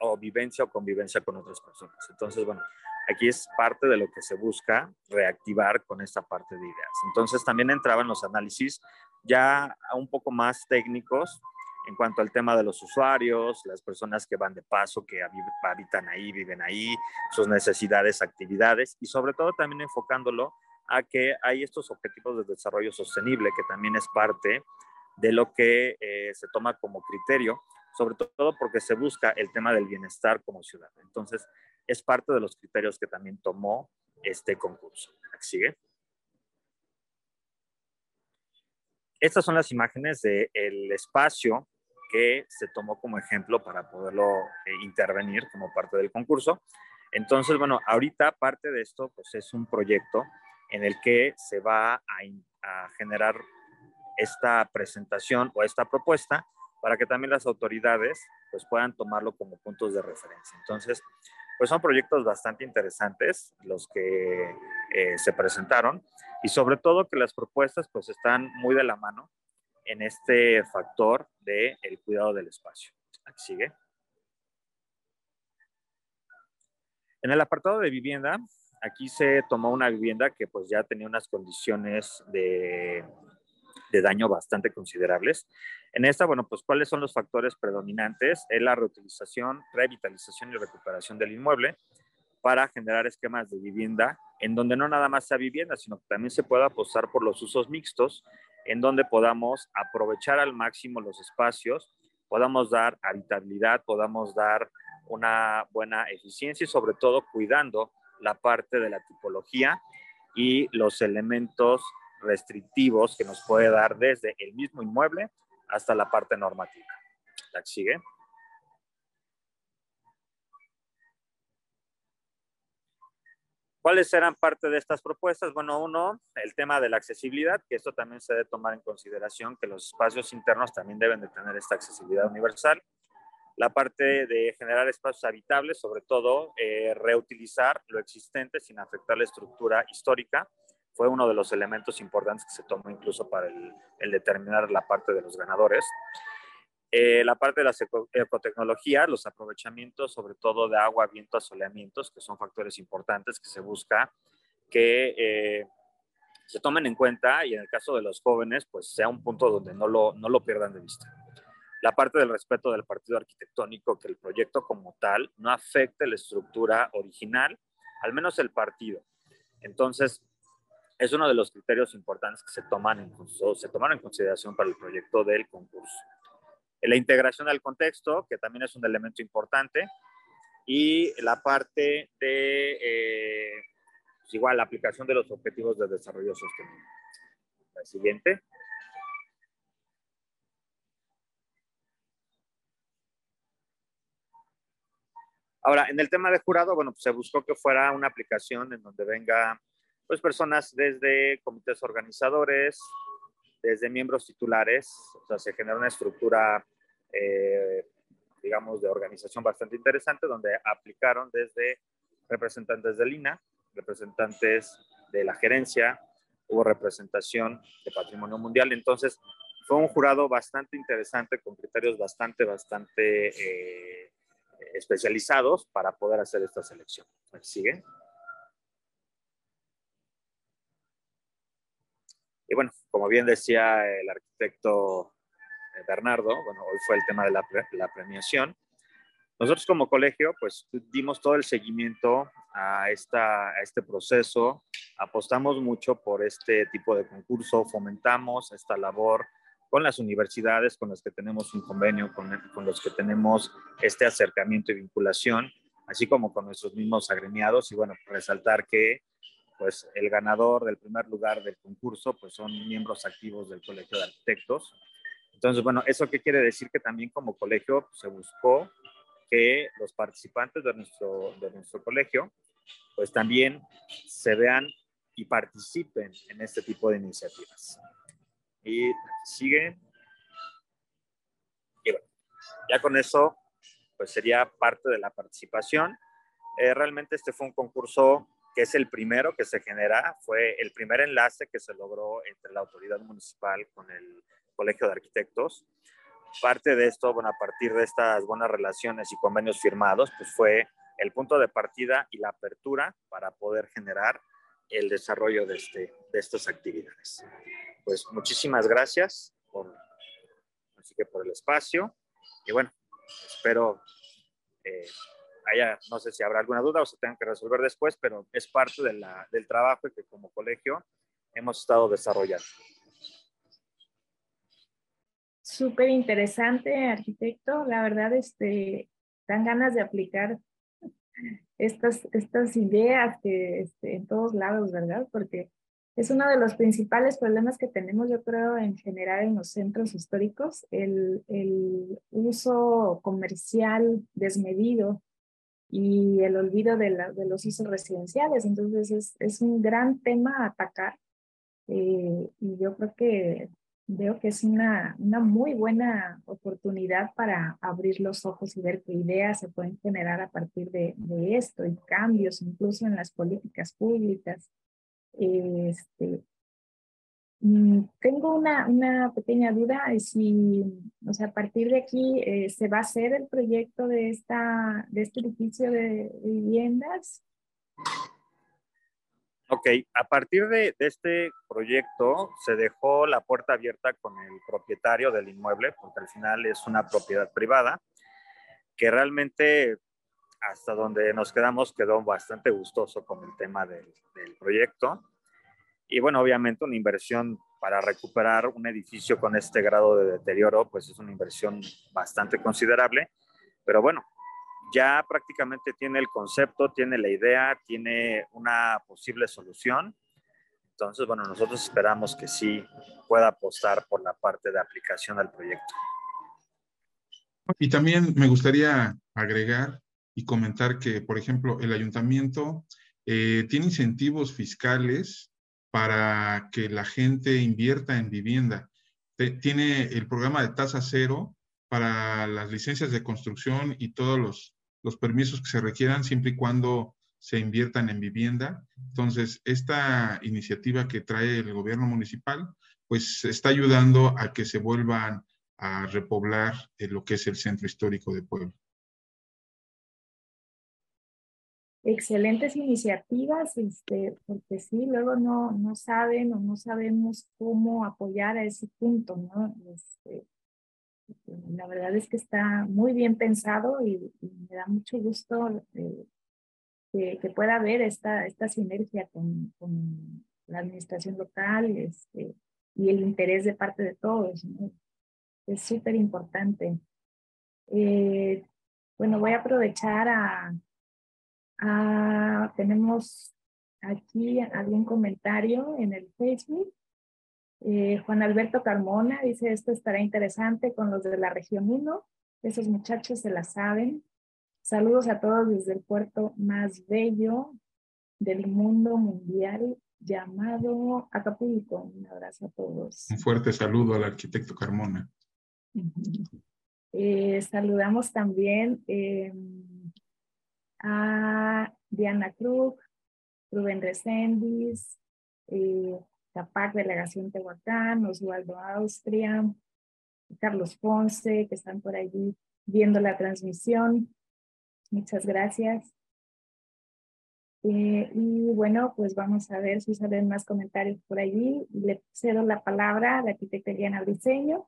o vivencia o convivencia con otras personas. Entonces, bueno, aquí es parte de lo que se busca reactivar con esta parte de ideas. Entonces también entraban los análisis ya un poco más técnicos en cuanto al tema de los usuarios, las personas que van de paso, que habitan ahí, viven ahí, sus necesidades, actividades y sobre todo también enfocándolo a que hay estos objetivos de desarrollo sostenible que también es parte de lo que eh, se toma como criterio, sobre todo porque se busca el tema del bienestar como ciudad. Entonces, es parte de los criterios que también tomó este concurso. ¿Sigue? Estas son las imágenes del espacio que se tomó como ejemplo para poderlo eh, intervenir como parte del concurso. Entonces, bueno, ahorita parte de esto pues es un proyecto en el que se va a, a generar esta presentación o esta propuesta para que también las autoridades pues puedan tomarlo como puntos de referencia. Entonces, pues son proyectos bastante interesantes los que eh, se presentaron y sobre todo que las propuestas pues están muy de la mano en este factor del el cuidado del espacio. Aquí sigue. En el apartado de vivienda, aquí se tomó una vivienda que pues ya tenía unas condiciones de, de daño bastante considerables. En esta, bueno, pues cuáles son los factores predominantes? Es la reutilización, revitalización y recuperación del inmueble para generar esquemas de vivienda en donde no nada más sea vivienda, sino que también se pueda apostar por los usos mixtos, en donde podamos aprovechar al máximo los espacios, podamos dar habitabilidad, podamos dar una buena eficiencia y sobre todo cuidando la parte de la tipología y los elementos restrictivos que nos puede dar desde el mismo inmueble hasta la parte normativa. La. ¿Cuáles eran parte de estas propuestas? Bueno, uno, el tema de la accesibilidad, que esto también se debe tomar en consideración, que los espacios internos también deben de tener esta accesibilidad universal la parte de generar espacios habitables, sobre todo eh, reutilizar lo existente sin afectar la estructura histórica, fue uno de los elementos importantes que se tomó incluso para el, determinar la parte de los ganadores. Eh, la parte de las ecotecnologías, los aprovechamientos sobre todo de agua, viento, asoleamientos, que son factores importantes que se busca que eh, se tomen en cuenta y en el caso de los jóvenes, pues sea un punto donde no lo, no lo pierdan de vista la parte del respeto del partido arquitectónico, que el proyecto como tal no afecte la estructura original, al menos el partido. Entonces, es uno de los criterios importantes que se toman en, se tomaron en consideración para el proyecto del concurso. La integración al contexto, que también es un elemento importante, y la parte de, eh, pues igual, la aplicación de los objetivos de desarrollo sostenible. La siguiente. Ahora, en el tema de jurado, bueno, pues se buscó que fuera una aplicación en donde venga, pues, personas desde comités organizadores, desde miembros titulares, o sea, se genera una estructura, eh, digamos, de organización bastante interesante, donde aplicaron desde representantes del INA, representantes de la gerencia, hubo representación de Patrimonio Mundial, entonces fue un jurado bastante interesante, con criterios bastante, bastante... Eh, especializados para poder hacer esta selección. ¿Sigue? Y bueno, como bien decía el arquitecto eh, Bernardo, bueno, hoy fue el tema de la, la premiación. Nosotros como colegio, pues dimos todo el seguimiento a, esta, a este proceso, apostamos mucho por este tipo de concurso, fomentamos esta labor con las universidades con las que tenemos un convenio, con, con, los que tenemos este acercamiento y vinculación, así como con nuestros mismos agremiados. Y bueno, resaltar que pues el ganador del primer lugar del concurso pues son miembros activos del Colegio de Arquitectos. Entonces, bueno, ¿eso qué quiere decir? Que también como colegio pues, se buscó que los participantes de nuestro, de nuestro colegio pues también se vean y participen en este tipo de iniciativas. Y sigue. Y bueno, ya con eso, pues sería parte de la participación. Eh, realmente este fue un concurso que es el primero que se genera, fue el primer enlace que se logró entre la autoridad municipal con el Colegio de Arquitectos. Parte de esto, bueno, a partir de estas buenas relaciones y convenios firmados, pues fue el punto de partida y la apertura para poder generar el desarrollo de, este, de estas actividades pues muchísimas gracias por, así que por el espacio. Y bueno, espero eh, haya, no sé si habrá alguna duda o se tengan que resolver después, pero es parte de la, del trabajo que como colegio hemos estado desarrollando.
Súper interesante, arquitecto. La verdad, este, dan ganas de aplicar estas, ideas que este, en todos lados, ¿verdad? Porque es uno de los principales problemas que tenemos, yo creo, en general en los centros históricos, el uso comercial desmedido y el olvido de, los usos residenciales. Entonces, es, un gran tema a atacar eh, y yo creo que veo que es una, muy buena oportunidad para abrir los ojos y ver qué ideas se pueden generar a partir de, esto y cambios incluso en las políticas públicas este, tengo una, una pequeña duda, si, o sea, a partir de aquí eh, se va a hacer el proyecto de, esta, de este edificio de viviendas.
Ok, a partir de, de, este proyecto se dejó la puerta abierta con el propietario del inmueble, porque al final es una propiedad privada, que realmente hasta donde nos quedamos quedó bastante gustoso con el tema del, del proyecto. Y bueno, obviamente una inversión para recuperar un edificio con este grado de deterioro, pues es una inversión bastante considerable. Pero bueno, ya prácticamente tiene el concepto, tiene la idea, tiene una posible solución. Entonces, bueno, nosotros esperamos que sí pueda apostar por la parte de aplicación del proyecto.
Y también me gustaría agregar y comentar que, por ejemplo, el ayuntamiento eh, tiene incentivos fiscales para que la gente invierta en vivienda. Tiene el programa de tasa cero para las licencias de construcción y todos los, los permisos que se requieran siempre y cuando se inviertan en vivienda. Entonces, esta iniciativa que trae el gobierno municipal, pues está ayudando a que se vuelvan a repoblar lo que es el centro histórico de Puebla.
Excelentes iniciativas, este, porque sí, luego no, no saben o no sabemos cómo apoyar a ese punto, ¿no? Este, la verdad es que está muy bien pensado y, me da mucho gusto eh, que, pueda haber esta, esta sinergia con, con la administración local este, y el interés de parte de todos. ¿no? Es súper importante. Eh, bueno, voy a aprovechar a, Ah, tenemos aquí algún comentario en el Facebook. Eh, Juan Alberto Carmona dice, esto estará interesante con los de la región 1. Esos muchachos se la saben. Saludos a todos desde el puerto más bello del mundo mundial llamado Acapulco. Un abrazo a todos.
Un fuerte saludo al arquitecto Carmona.
Eh, saludamos también eh, a Diana Cruz, Rubén Reséndiz, eh, Capac, Delegación Tehuacán, Oswaldo Austria, Carlos Ponce, que están por allí viendo la transmisión. Muchas gracias. Eh, y bueno, pues vamos a ver si salen más comentarios por allí. Le cedo la palabra a la arquitecta Diana Briceño.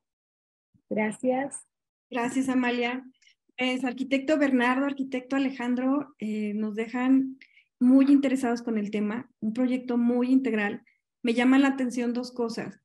Gracias.
Gracias, Amalia. Es arquitecto Bernardo, arquitecto Alejandro, eh, nos dejan muy interesados con el tema, un proyecto muy integral. Me llaman la atención dos cosas,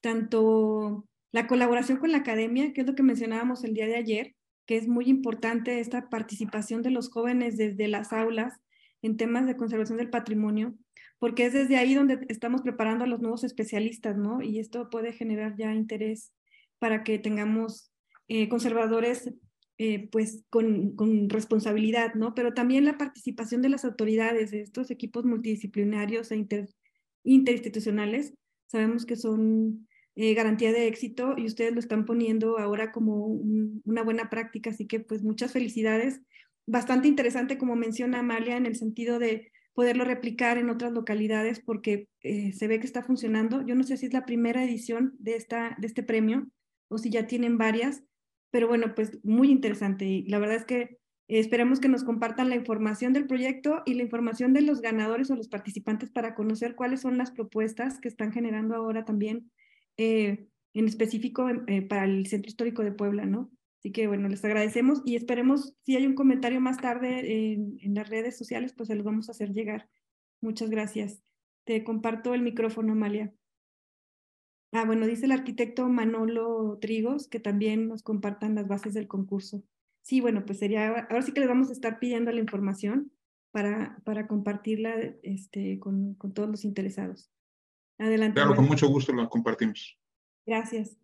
tanto la colaboración con la academia, que es lo que mencionábamos el día de ayer, que es muy importante esta participación de los jóvenes desde las aulas en temas de conservación del patrimonio, porque es desde ahí donde estamos preparando a los nuevos especialistas, ¿no? Y esto puede generar ya interés para que tengamos eh, conservadores eh, pues con, con, responsabilidad, ¿no? Pero también la participación de las autoridades, de estos equipos multidisciplinarios e interinstitucionales, sabemos que son eh, garantía de éxito y ustedes lo están poniendo ahora como una buena práctica, así que pues muchas felicidades. Bastante interesante, como menciona Amalia, en el sentido de poderlo replicar en otras localidades porque eh, se ve que está funcionando. Yo no sé si es la primera edición de, esta, de este premio o si ya tienen varias, pero bueno, pues muy interesante y la verdad es que esperamos que nos compartan la información del proyecto y la información de los ganadores o los participantes para conocer cuáles son las propuestas que están generando ahora también eh, en específico eh, para el Centro Histórico de Puebla, ¿no? Así que bueno, les agradecemos y esperemos si hay un comentario más tarde en, en las redes sociales, pues se los vamos a hacer llegar. Muchas gracias. Te comparto el micrófono, Amalia. Ah, bueno, dice el arquitecto Manolo Trigos que también nos compartan las bases del concurso. Sí, bueno, pues sería, ahora sí que les vamos a estar pidiendo la información para, para compartirla este, con, con todos los interesados. Adelante.
Claro, con mucho gusto lo compartimos.
Gracias.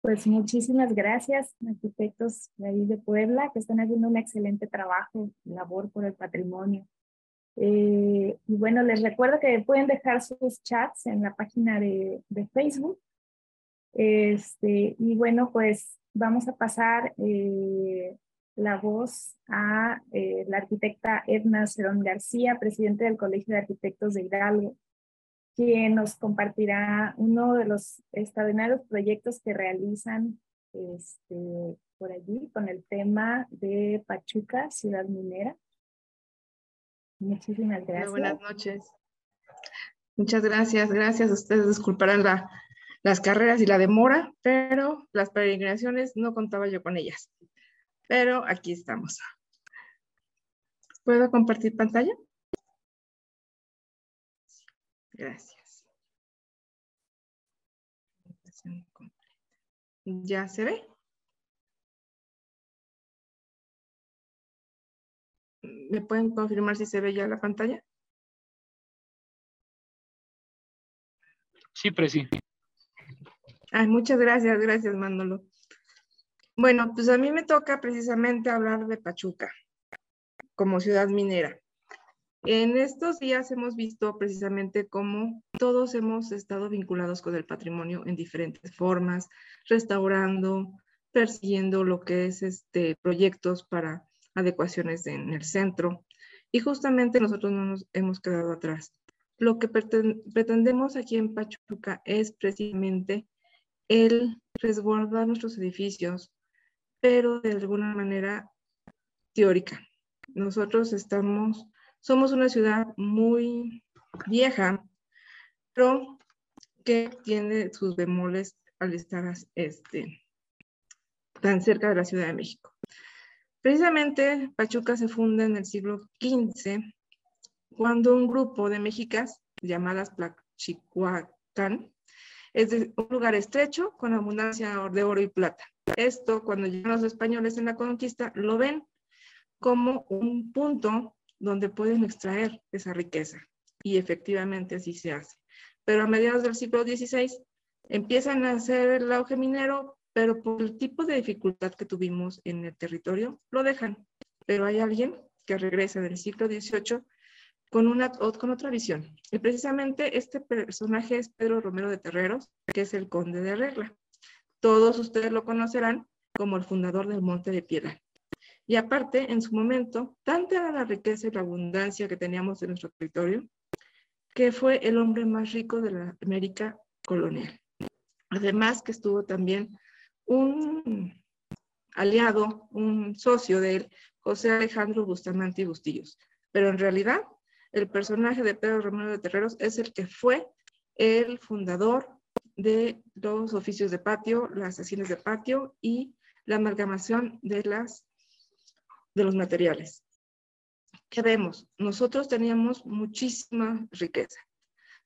Pues muchísimas gracias, arquitectos de ahí de Puebla, que están haciendo un excelente trabajo, labor por el patrimonio. Eh, y bueno, les recuerdo que pueden dejar sus chats en la página de, de Facebook. Este, y bueno, pues vamos a pasar eh, la voz a eh, la arquitecta Edna Cerón García, presidente del Colegio de Arquitectos de Hidalgo. quien nos compartirá uno de los extraordinarios proyectos que realizan este, por allí con el tema de Pachuca, ciudad minera. Muchísimas gracias.
buenas noches. Muchas gracias, gracias. Ustedes disculparán la, las carreras y la demora, pero las peregrinaciones no contaba yo con ellas. Pero aquí estamos. ¿Puedo compartir pantalla? Gracias. ¿Ya se ve? ¿Me pueden confirmar si se ve ya la pantalla?
Sí, Presi.
Ay, muchas gracias, gracias, Manolo. Bueno, pues a mí me toca precisamente hablar de Pachuca como ciudad minera. En estos días hemos visto precisamente cómo todos hemos estado vinculados con el patrimonio en diferentes formas, restaurando, persiguiendo lo que es este proyectos para adecuaciones en el centro. Y justamente nosotros no nos hemos quedado atrás. Lo que pretendemos aquí en Pachuca es precisamente el resguardar nuestros edificios, pero de alguna manera teórica. Nosotros estamos, somos una ciudad muy vieja, pero que tiene sus bemoles al estar este, tan cerca de la Ciudad de México. Precisamente Pachuca se funda en el siglo XV, cuando un grupo de mexicas llamadas Plachicuacán es un lugar estrecho con abundancia de oro y plata. Esto, cuando llegan los españoles en la conquista, lo ven como un punto donde pueden extraer esa riqueza. Y efectivamente así se hace. Pero a mediados del siglo XVI empiezan a hacer el auge minero, pero por el tipo de dificultad que tuvimos en el territorio, lo dejan. Pero hay alguien que regresa del siglo XVIII con, una, con otra visión. Y precisamente este personaje es Pedro Romero de Terreros, que es el conde de Regla. Todos ustedes lo conocerán como el fundador del Monte de Piedra. Y aparte, en su momento, tanta era la riqueza y la abundancia que teníamos en nuestro territorio, que fue el hombre más rico de la América colonial. Además que estuvo también un aliado, un socio de él, José Alejandro Bustamante y Bustillos. Pero en realidad, el personaje de Pedro Romero de Terreros es el que fue el fundador de los oficios de patio, las sesiones de patio y la amalgamación de, las, de los materiales. ¿Qué vemos? Nosotros teníamos muchísima riqueza.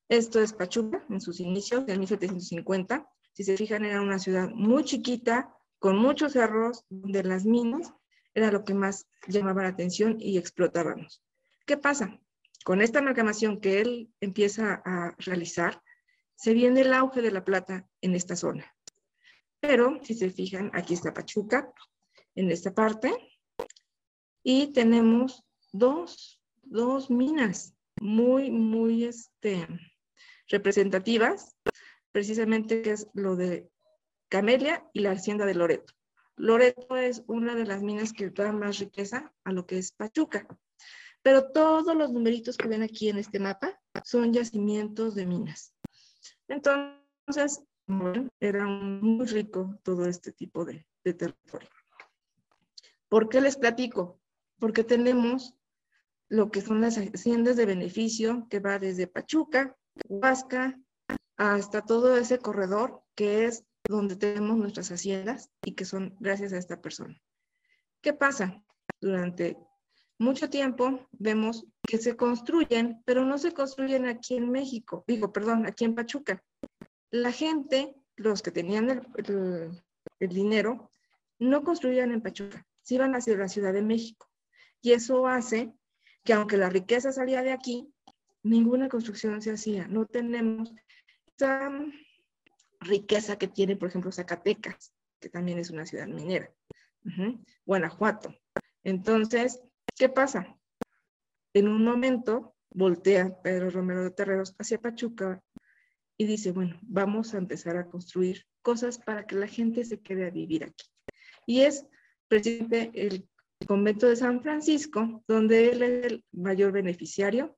Esto es Pachuca en sus inicios, en 1750. Si se fijan, era una ciudad muy chiquita, con muchos cerros, donde las minas era lo que más llamaba la atención y explotábamos. ¿Qué pasa? Con esta amalgamación que él empieza a realizar, se viene el auge de la plata en esta zona. Pero si se fijan, aquí está Pachuca, en esta parte, y tenemos dos, dos minas muy, muy este, representativas, precisamente que es lo de Camelia y la hacienda de Loreto. Loreto es una de las minas que da más riqueza a lo que es Pachuca. Pero todos los numeritos que ven aquí en este mapa son yacimientos de minas. Entonces, bueno, era muy rico todo este tipo de, territorio. ¿Por qué les platico? Porque tenemos lo que son las haciendas de beneficio que va desde Pachuca, Huasca, hasta todo ese corredor que es donde tenemos nuestras haciendas y que son gracias a esta persona. ¿Qué pasa? Durante mucho tiempo vemos que se construyen, pero no se construyen aquí en México, digo, perdón, aquí en Pachuca. La gente, los que tenían el, dinero, no construían en Pachuca, se iban hacia la Ciudad de México. Y eso hace que aunque la riqueza salía de aquí, ninguna construcción se hacía. No tenemos esa riqueza que tiene, por ejemplo, Zacatecas, que también es una ciudad minera. Guanajuato. Entonces, ¿qué pasa? En un momento voltea Pedro Romero de Terreros hacia Pachuca y dice, bueno, vamos a empezar a construir cosas para que la gente se quede a vivir aquí. Y es presidente el convento de San Francisco, donde él es el mayor beneficiario,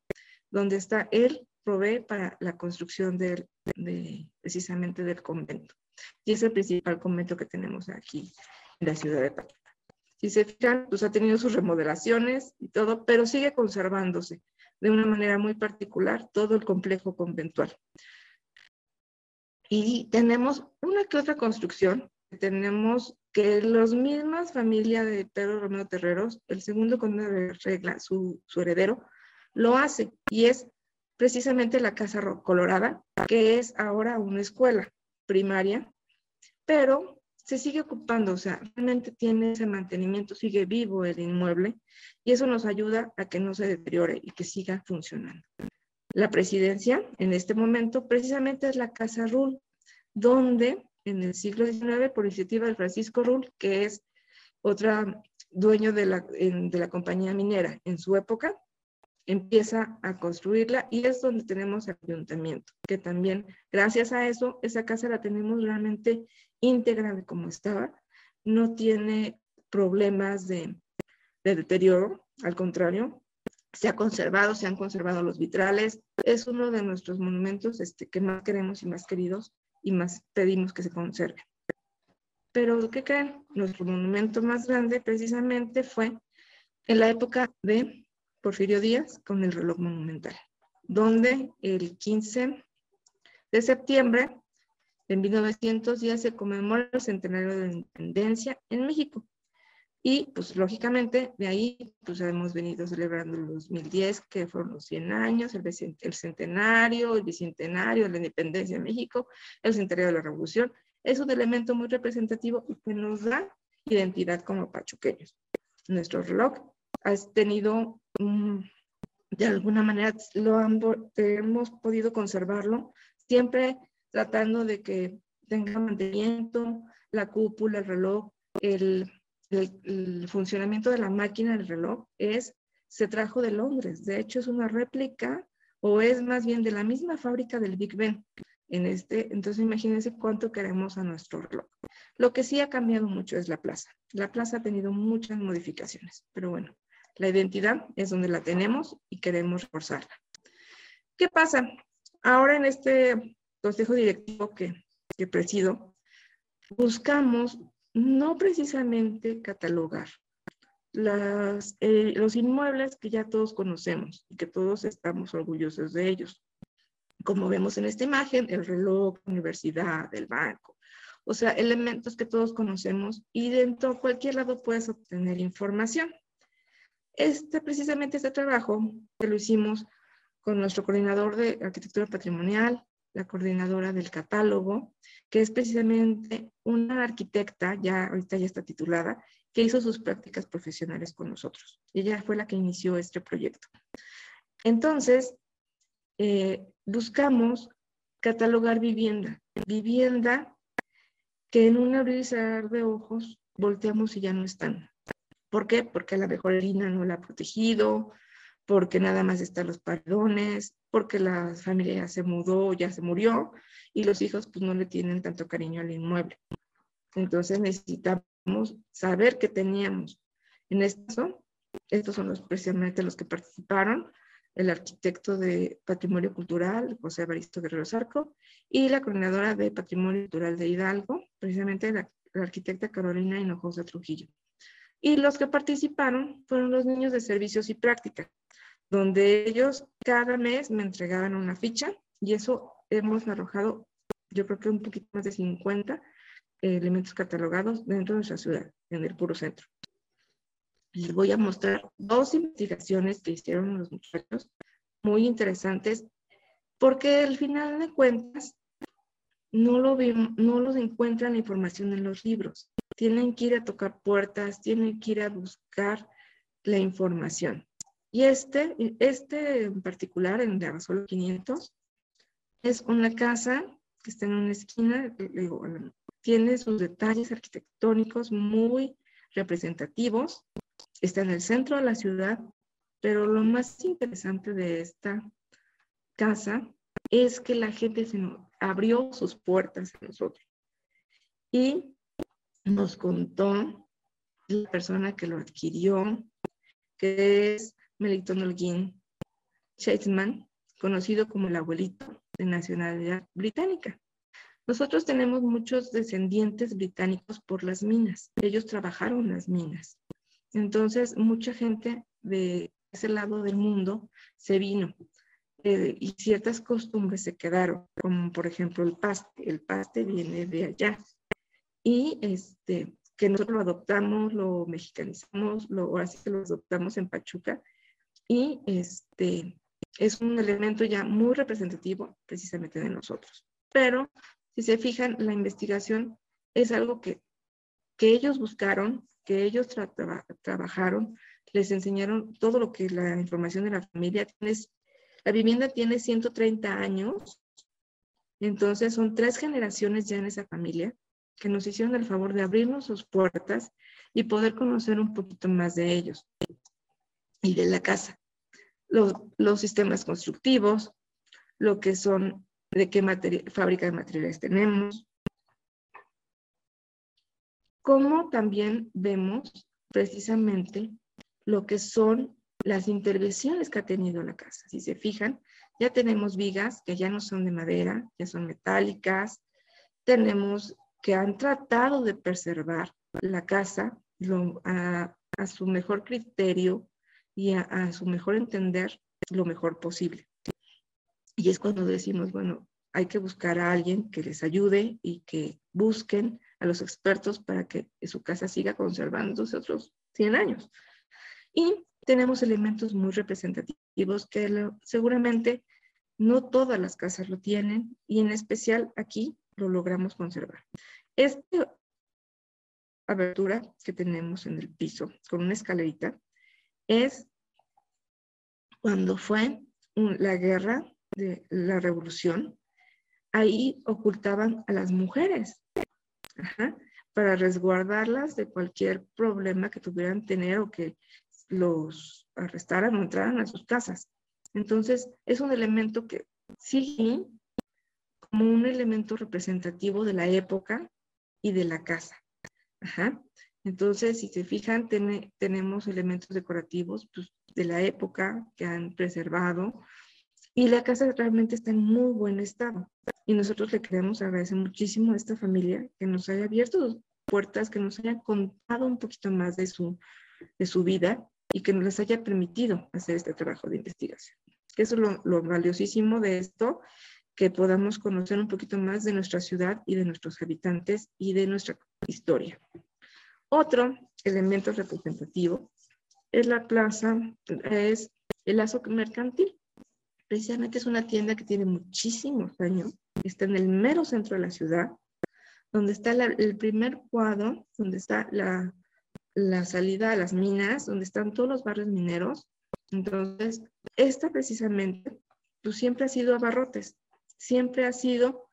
donde está él provee para la construcción precisamente del convento. Y es el principal convento que tenemos aquí en la ciudad de Pachuca. Si se fijan, pues ha tenido sus remodelaciones y todo, pero sigue conservándose de una manera muy particular todo el complejo conventual. Y tenemos una que otra construcción, tenemos que las mismas familias de Pedro Romero Terreros, el segundo conde de regla, su, su heredero, lo hace y es precisamente la Casa Colorada, que es ahora una escuela primaria, pero se sigue ocupando, o sea, realmente tiene ese mantenimiento, sigue vivo el inmueble y eso nos ayuda a que no se deteriore y que siga funcionando. La presidencia en este momento precisamente es la Casa Rull, donde en el siglo XIX, por iniciativa de Francisco Rull, que es otra dueño de la, de la compañía minera en su época, empieza a construirla y es donde tenemos el ayuntamiento, que también gracias a eso, esa casa la tenemos realmente íntegra de como estaba, no tiene problemas de, deterioro, al contrario, se ha conservado, se han conservado los vitrales, es uno de nuestros monumentos este, que más queremos y más queridos y más pedimos que se conserve. Pero, ¿qué creen? Nuestro monumento más grande precisamente fue en la época de Porfirio Díaz con el reloj monumental, donde el 15 de septiembre de 1910 se conmemora el centenario de la independencia en México. Y pues lógicamente de ahí pues hemos venido celebrando el 2010, que fueron los 100 años, el, el centenario, el bicentenario de la independencia de México, el centenario de la revolución. Es un elemento muy representativo y que nos da identidad como pachuqueños. Nuestro reloj ha tenido Mm, de alguna manera lo hemos podido conservarlo, siempre tratando de que tenga mantenimiento, la cúpula, el reloj, el, funcionamiento de la máquina del reloj es, se trajo de Londres, de hecho es una réplica o es más bien de la misma fábrica del Big Ben. En este, entonces imagínense cuánto queremos a nuestro reloj. Lo que sí ha cambiado mucho es la plaza. La plaza ha tenido muchas modificaciones, pero bueno, la identidad es donde la tenemos y queremos reforzarla. ¿Qué pasa? Ahora en este consejo directivo que, presido, buscamos no precisamente catalogar eh, los inmuebles que ya todos conocemos y que todos estamos orgullosos de ellos. Como vemos en esta imagen, el reloj, la universidad, el banco, o sea, elementos que todos conocemos y dentro de cualquier lado puedes obtener información. Este, precisamente este trabajo que lo hicimos con nuestro coordinador de arquitectura patrimonial, la coordinadora del catálogo, que es precisamente una arquitecta, ya ahorita ya está titulada, que hizo sus prácticas profesionales con nosotros. Ella fue la que inició este proyecto. Entonces, eh, buscamos catalogar vivienda, vivienda que en un abrir y cerrar de ojos volteamos y ya no están. ¿Por qué? Porque a lo mejor el INA no la ha protegido, porque nada más están los paredones, porque la familia ya se mudó, ya se murió, y los hijos pues no le tienen tanto cariño al inmueble. Entonces necesitamos saber qué teníamos. En esto, estos son los, precisamente los que participaron, el arquitecto de Patrimonio Cultural, José Baristo Guerrero Zarco, y la coordinadora de Patrimonio Cultural de Hidalgo, precisamente la, la arquitecta Carolina Hinojosa Trujillo. Y los que participaron fueron los niños de servicios y práctica, donde ellos cada mes me entregaban una ficha y eso hemos arrojado, yo creo que un poquito más de 50 eh, elementos catalogados dentro de nuestra ciudad, en el puro centro. Les voy a mostrar dos investigaciones que hicieron los muchachos, muy interesantes, porque al final de cuentas no, lo no los encuentran la información en los libros tienen que ir a tocar puertas, tienen que ir a buscar la información. Y este, este en particular, en Arrasolo 500, es una casa que está en una esquina, tiene sus detalles arquitectónicos muy representativos, está en el centro de la ciudad, pero lo más interesante de esta casa es que la gente se abrió sus puertas a nosotros. Y nos contó la persona que lo adquirió, que es Melitón Holguín conocido como el abuelito de nacionalidad británica. Nosotros tenemos muchos descendientes británicos por las minas. Ellos trabajaron las minas. Entonces, mucha gente de ese lado del mundo se vino eh, y ciertas costumbres se quedaron, como por ejemplo el paste. El paste viene de allá. Y este, que nosotros lo adoptamos, lo mexicanizamos, lo, ahora sí que lo adoptamos en Pachuca. Y este, es un elemento ya muy representativo precisamente de nosotros. Pero si se fijan, la investigación es algo que, que ellos buscaron, que ellos trabajaron, les enseñaron todo lo que la información de la familia tiene. La vivienda tiene 130 años, entonces son tres generaciones ya en esa familia que nos hicieron el favor de abrirnos sus puertas y poder conocer un poquito más de ellos y de la casa. Los, los sistemas constructivos, lo que son, de qué fábrica de materiales tenemos, como también vemos precisamente lo que son las intervenciones que ha tenido la casa. Si se fijan, ya tenemos vigas que ya no son de madera, ya son metálicas, tenemos que han tratado de preservar la casa a, su mejor criterio y a, su mejor entender lo mejor posible. Y es cuando decimos, bueno, hay que buscar a alguien que les ayude y que busquen a los expertos para que su casa siga conservándose otros 100 años. Y tenemos elementos muy representativos que seguramente no todas las casas lo tienen y en especial aquí lo logramos conservar. Esta abertura que tenemos en el piso con una escalerita es cuando fue la guerra de la revolución, ahí ocultaban a las mujeres para resguardarlas de cualquier problema que tuvieran tener o que los arrestaran o entraran a sus casas. Entonces, es un elemento que sí como un elemento representativo de la época y de la casa. Entonces, si se fijan, tenemos elementos decorativos pues, de la época que han preservado y la casa realmente está en muy buen estado. Y nosotros le queremos agradecer muchísimo a esta familia que nos haya abierto puertas, que nos haya contado un poquito más de su, de su vida y que nos les haya permitido hacer este trabajo de investigación. Eso es lo, lo valiosísimo de esto que podamos conocer un poquito más de nuestra ciudad y de nuestros habitantes y de nuestra historia. Otro elemento representativo es la plaza, es el lazo mercantil. Precisamente es una tienda que tiene muchísimos años, está en el mero centro de la ciudad, donde está el primer cuadro, donde está la, la salida a las minas, donde están todos los barrios mineros. Entonces, esta precisamente, pues siempre ha sido abarrotes siempre ha sido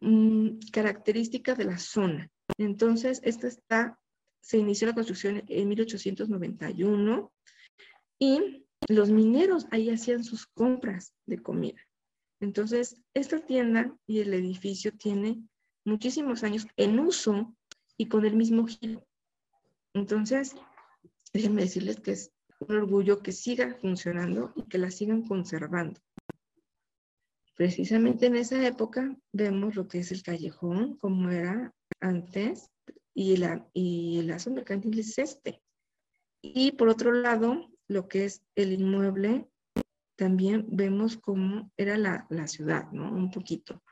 mm, característica de la zona. Entonces, esta está, se inició la construcción en 1891 y los mineros ahí hacían sus compras de comida. Entonces, esta tienda y el edificio tiene muchísimos años en uso y con el mismo giro. Entonces, déjenme decirles que es un orgullo que siga funcionando y que la sigan conservando. Precisamente en esa época vemos lo que es el callejón, como era antes, y, la, y el lazo mercantil es este. Y por otro lado, lo que es el inmueble, también vemos cómo era la, la ciudad, ¿no? Un poquito.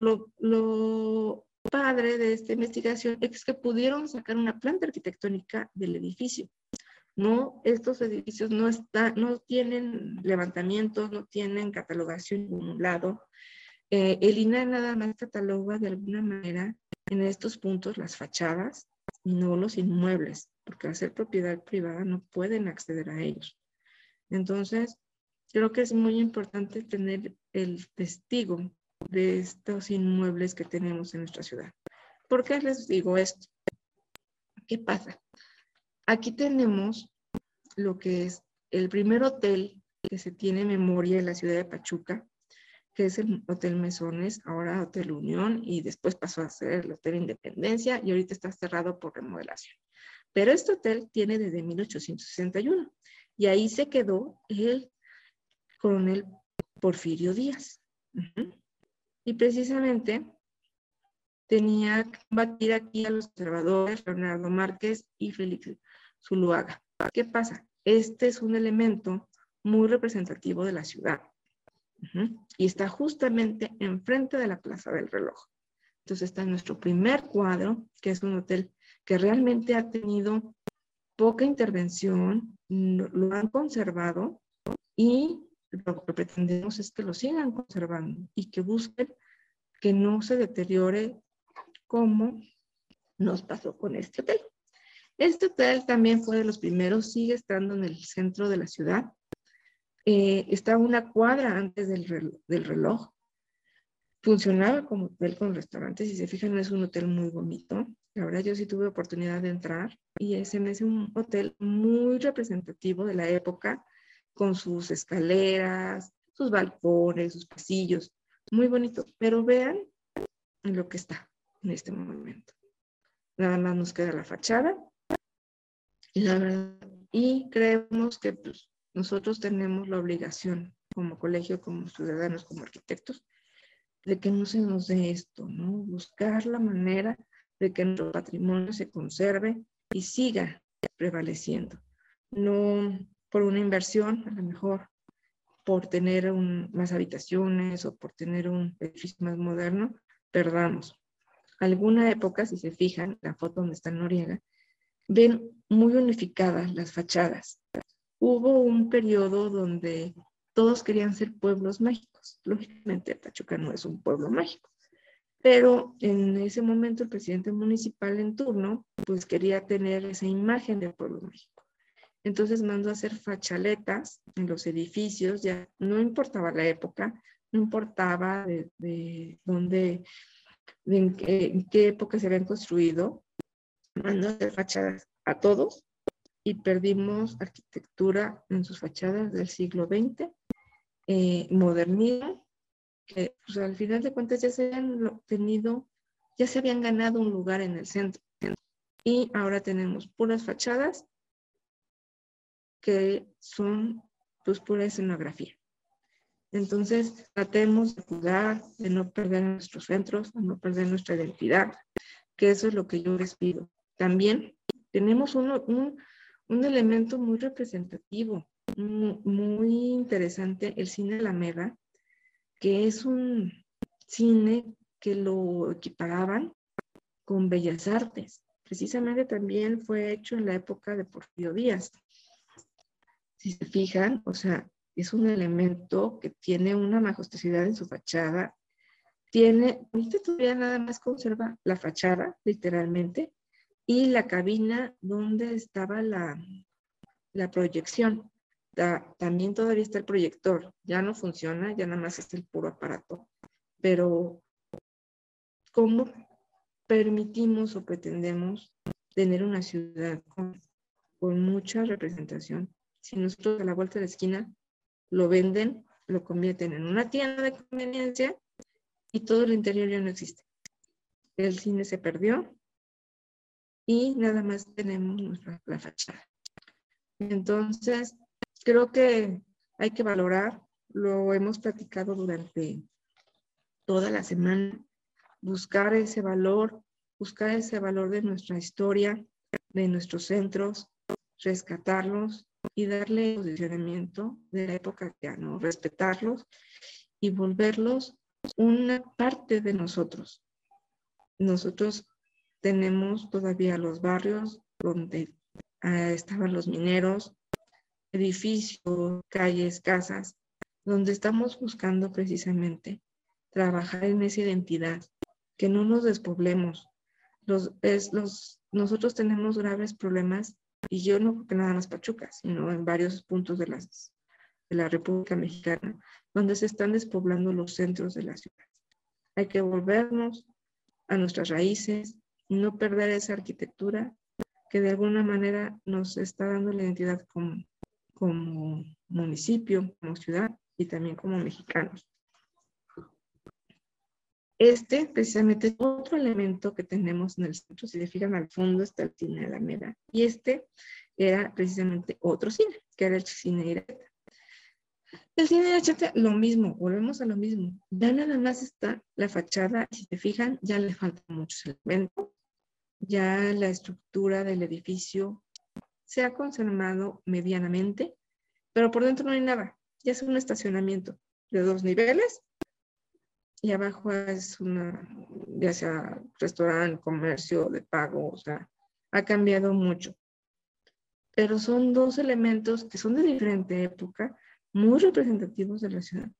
Lo, lo padre de esta investigación es que pudieron sacar una planta arquitectónica del edificio. No, estos edificios no, está, no tienen levantamientos, no tienen catalogación en ningún lado. Eh, el INAE nada más cataloga de alguna manera en estos puntos las fachadas y no los inmuebles, porque al ser propiedad privada no pueden acceder a ellos. Entonces, creo que es muy importante tener el testigo de estos inmuebles que tenemos en nuestra ciudad. ¿Por qué les digo esto? ¿Qué pasa? Aquí tenemos lo que es el primer hotel que se tiene memoria en la ciudad de Pachuca, que es el Hotel Mesones, ahora Hotel Unión, y después pasó a ser el Hotel Independencia y ahorita está cerrado por remodelación. Pero este hotel tiene desde 1861 y ahí se quedó el coronel Porfirio Díaz. Y precisamente tenía que combatir aquí a los conservadores, Leonardo Márquez y Félix Zuluaga. ¿Qué pasa? Este es un elemento muy representativo de la ciudad y está justamente enfrente de la Plaza del Reloj. Entonces está nuestro primer cuadro, que es un hotel que realmente ha tenido poca intervención, lo han conservado y lo que pretendemos es que lo sigan conservando y que busquen que no se deteriore como nos pasó con este hotel. Este hotel también fue de los primeros, sigue estando en el centro de la ciudad. Eh, está una cuadra antes del reloj, Funcionaba como hotel con restaurantes. Si se fijan, es un hotel muy bonito. La verdad, yo sí tuve oportunidad de entrar y es en ese un hotel muy representativo de la época, con sus escaleras, sus balcones, sus pasillos. Muy bonito. Pero vean en lo que está en este momento. Nada más nos queda la fachada. La verdad, y creemos que pues, nosotros tenemos la obligación como colegio, como ciudadanos, como arquitectos, de que no se nos dé esto, ¿no? Buscar la manera de que nuestro patrimonio se conserve y siga prevaleciendo. No por una inversión, a lo mejor por tener más habitaciones o por tener un edificio más moderno, perdamos. Alguna época, si se fijan, la foto donde está Noriega, ven muy unificadas las fachadas. Hubo un periodo donde todos querían ser pueblos mágicos. Lógicamente, Pachuca no es un pueblo mágico. Pero en ese momento el presidente municipal en turno, pues quería tener esa imagen de pueblo mágico. Entonces mandó a hacer fachaletas en los edificios, ya no importaba la época, no importaba de, dónde, en, qué, en qué época se habían construido, a hacer fachadas a todos y perdimos arquitectura en sus fachadas del siglo XX eh, modernismo, que pues, al final de cuentas ya se habían obtenido, ya se habían ganado un lugar en el centro. Y ahora tenemos puras fachadas que son pues pura escenografía. Entonces, tratemos de cuidar, de no perder nuestros centros, de no perder nuestra identidad, que eso es lo que yo les pido. También tenemos un, un elemento muy representativo muy interesante el cine Alameda, que es un cine que lo equiparaban con Bellas Artes. Precisamente también fue hecho en la época de Porfirio Díaz. Si se fijan, o sea, es un elemento que tiene una majestuosidad en su fachada. Tiene, ahorita todavía nada más conserva la fachada, literalmente, y la cabina donde estaba la, la proyección también todavía está el proyector, ya no funciona, ya nada más está el puro aparato, pero ¿cómo permitimos o pretendemos tener una ciudad con, con mucha representación? Si nosotros a la vuelta de la esquina lo venden, lo convierten en una tienda de conveniencia y todo el interior ya no existe. El cine se perdió y nada más tenemos nuestra, la fachada. Entonces, creo que hay que valorar, lo hemos platicado durante toda la semana, buscar ese valor, buscar ese valor de nuestra historia, de nuestros centros, rescatarlos y darle posicionamiento de la época ya, ¿no? Respetarlos y volverlos una parte de nosotros. Nosotros tenemos todavía los barrios donde ah, estaban los mineros, edificios, calles, casas, donde estamos buscando precisamente trabajar en esa identidad, que no nos despoblemos. Los, es, los, nosotros tenemos graves problemas, y yo no porque nada más Pachuca, sino en varios puntos de, las, de la República Mexicana, donde se están despoblando los centros de la ciudad. Hay que volvernos a nuestras raíces, no perder esa arquitectura que de alguna manera nos está dando la identidad como, como municipio, como ciudad y también como mexicanos. Este precisamente es otro elemento que tenemos en el centro. Si se fijan al fondo está el cine Alameda. Y este era precisamente otro cine, que era el cine Ireta. El cine HT, lo mismo, volvemos a lo mismo. Ya nada más está la fachada, si te fijan, ya le faltan muchos elementos. Ya la estructura del edificio se ha conservado medianamente, pero por dentro no hay nada. Ya es un estacionamiento de dos niveles y abajo es una, ya sea restaurante, comercio de pago, o sea, ha cambiado mucho. Pero son dos elementos que son de diferente época, muy representativos de la ciudad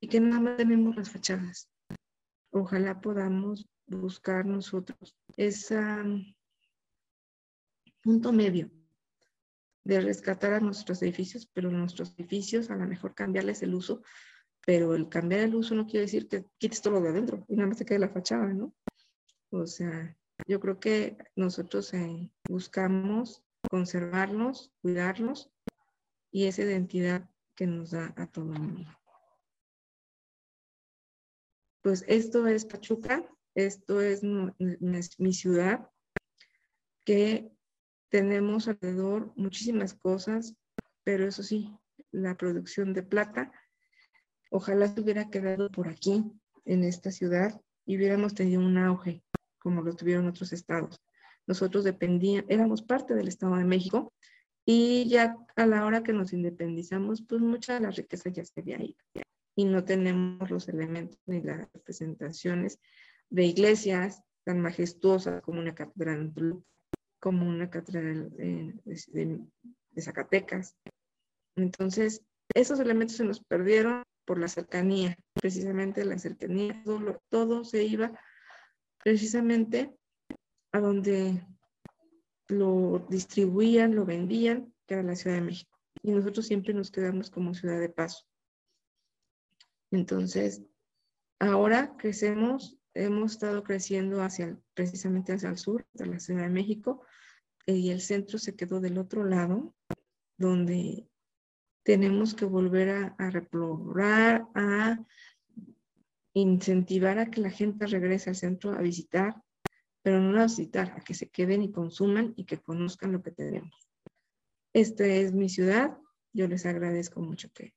y que nada más tenemos las fachadas. Ojalá podamos buscar nosotros ese punto medio de rescatar a nuestros edificios, pero nuestros edificios a lo mejor cambiarles el uso, pero el cambiar el uso no quiere decir que quites todo lo de adentro y nada más te quede la fachada, ¿no? O sea, yo creo que nosotros eh, buscamos conservarnos, cuidarnos y esa identidad que nos da a todo el mundo. Pues esto es Pachuca, esto es mi ciudad, que tenemos alrededor muchísimas cosas, pero eso sí, la producción de plata, ojalá se hubiera quedado por aquí, en esta ciudad, y hubiéramos tenido un auge, como lo tuvieron otros estados. Nosotros dependíamos, éramos parte del Estado de México, y ya a la hora que nos independizamos, pues mucha de la riqueza ya se había ido. Y no tenemos los elementos ni las representaciones de iglesias tan majestuosas como una catedral, como una catedral de, Zacatecas. Entonces, esos elementos se nos perdieron por la cercanía, precisamente la cercanía, todo, todo se iba precisamente a donde lo distribuían, lo vendían, que era la Ciudad de México. Y nosotros siempre nos quedamos como ciudad de paso. Entonces, ahora crecemos, hemos estado creciendo hacia, precisamente hacia el sur, de la Ciudad de México, y el centro se quedó del otro lado, donde tenemos que volver a, a replorar, a incentivar a que la gente regrese al centro a visitar, pero no a visitar, a que se queden y consuman y que conozcan lo que tenemos. Esta es mi ciudad. Yo les agradezco mucho que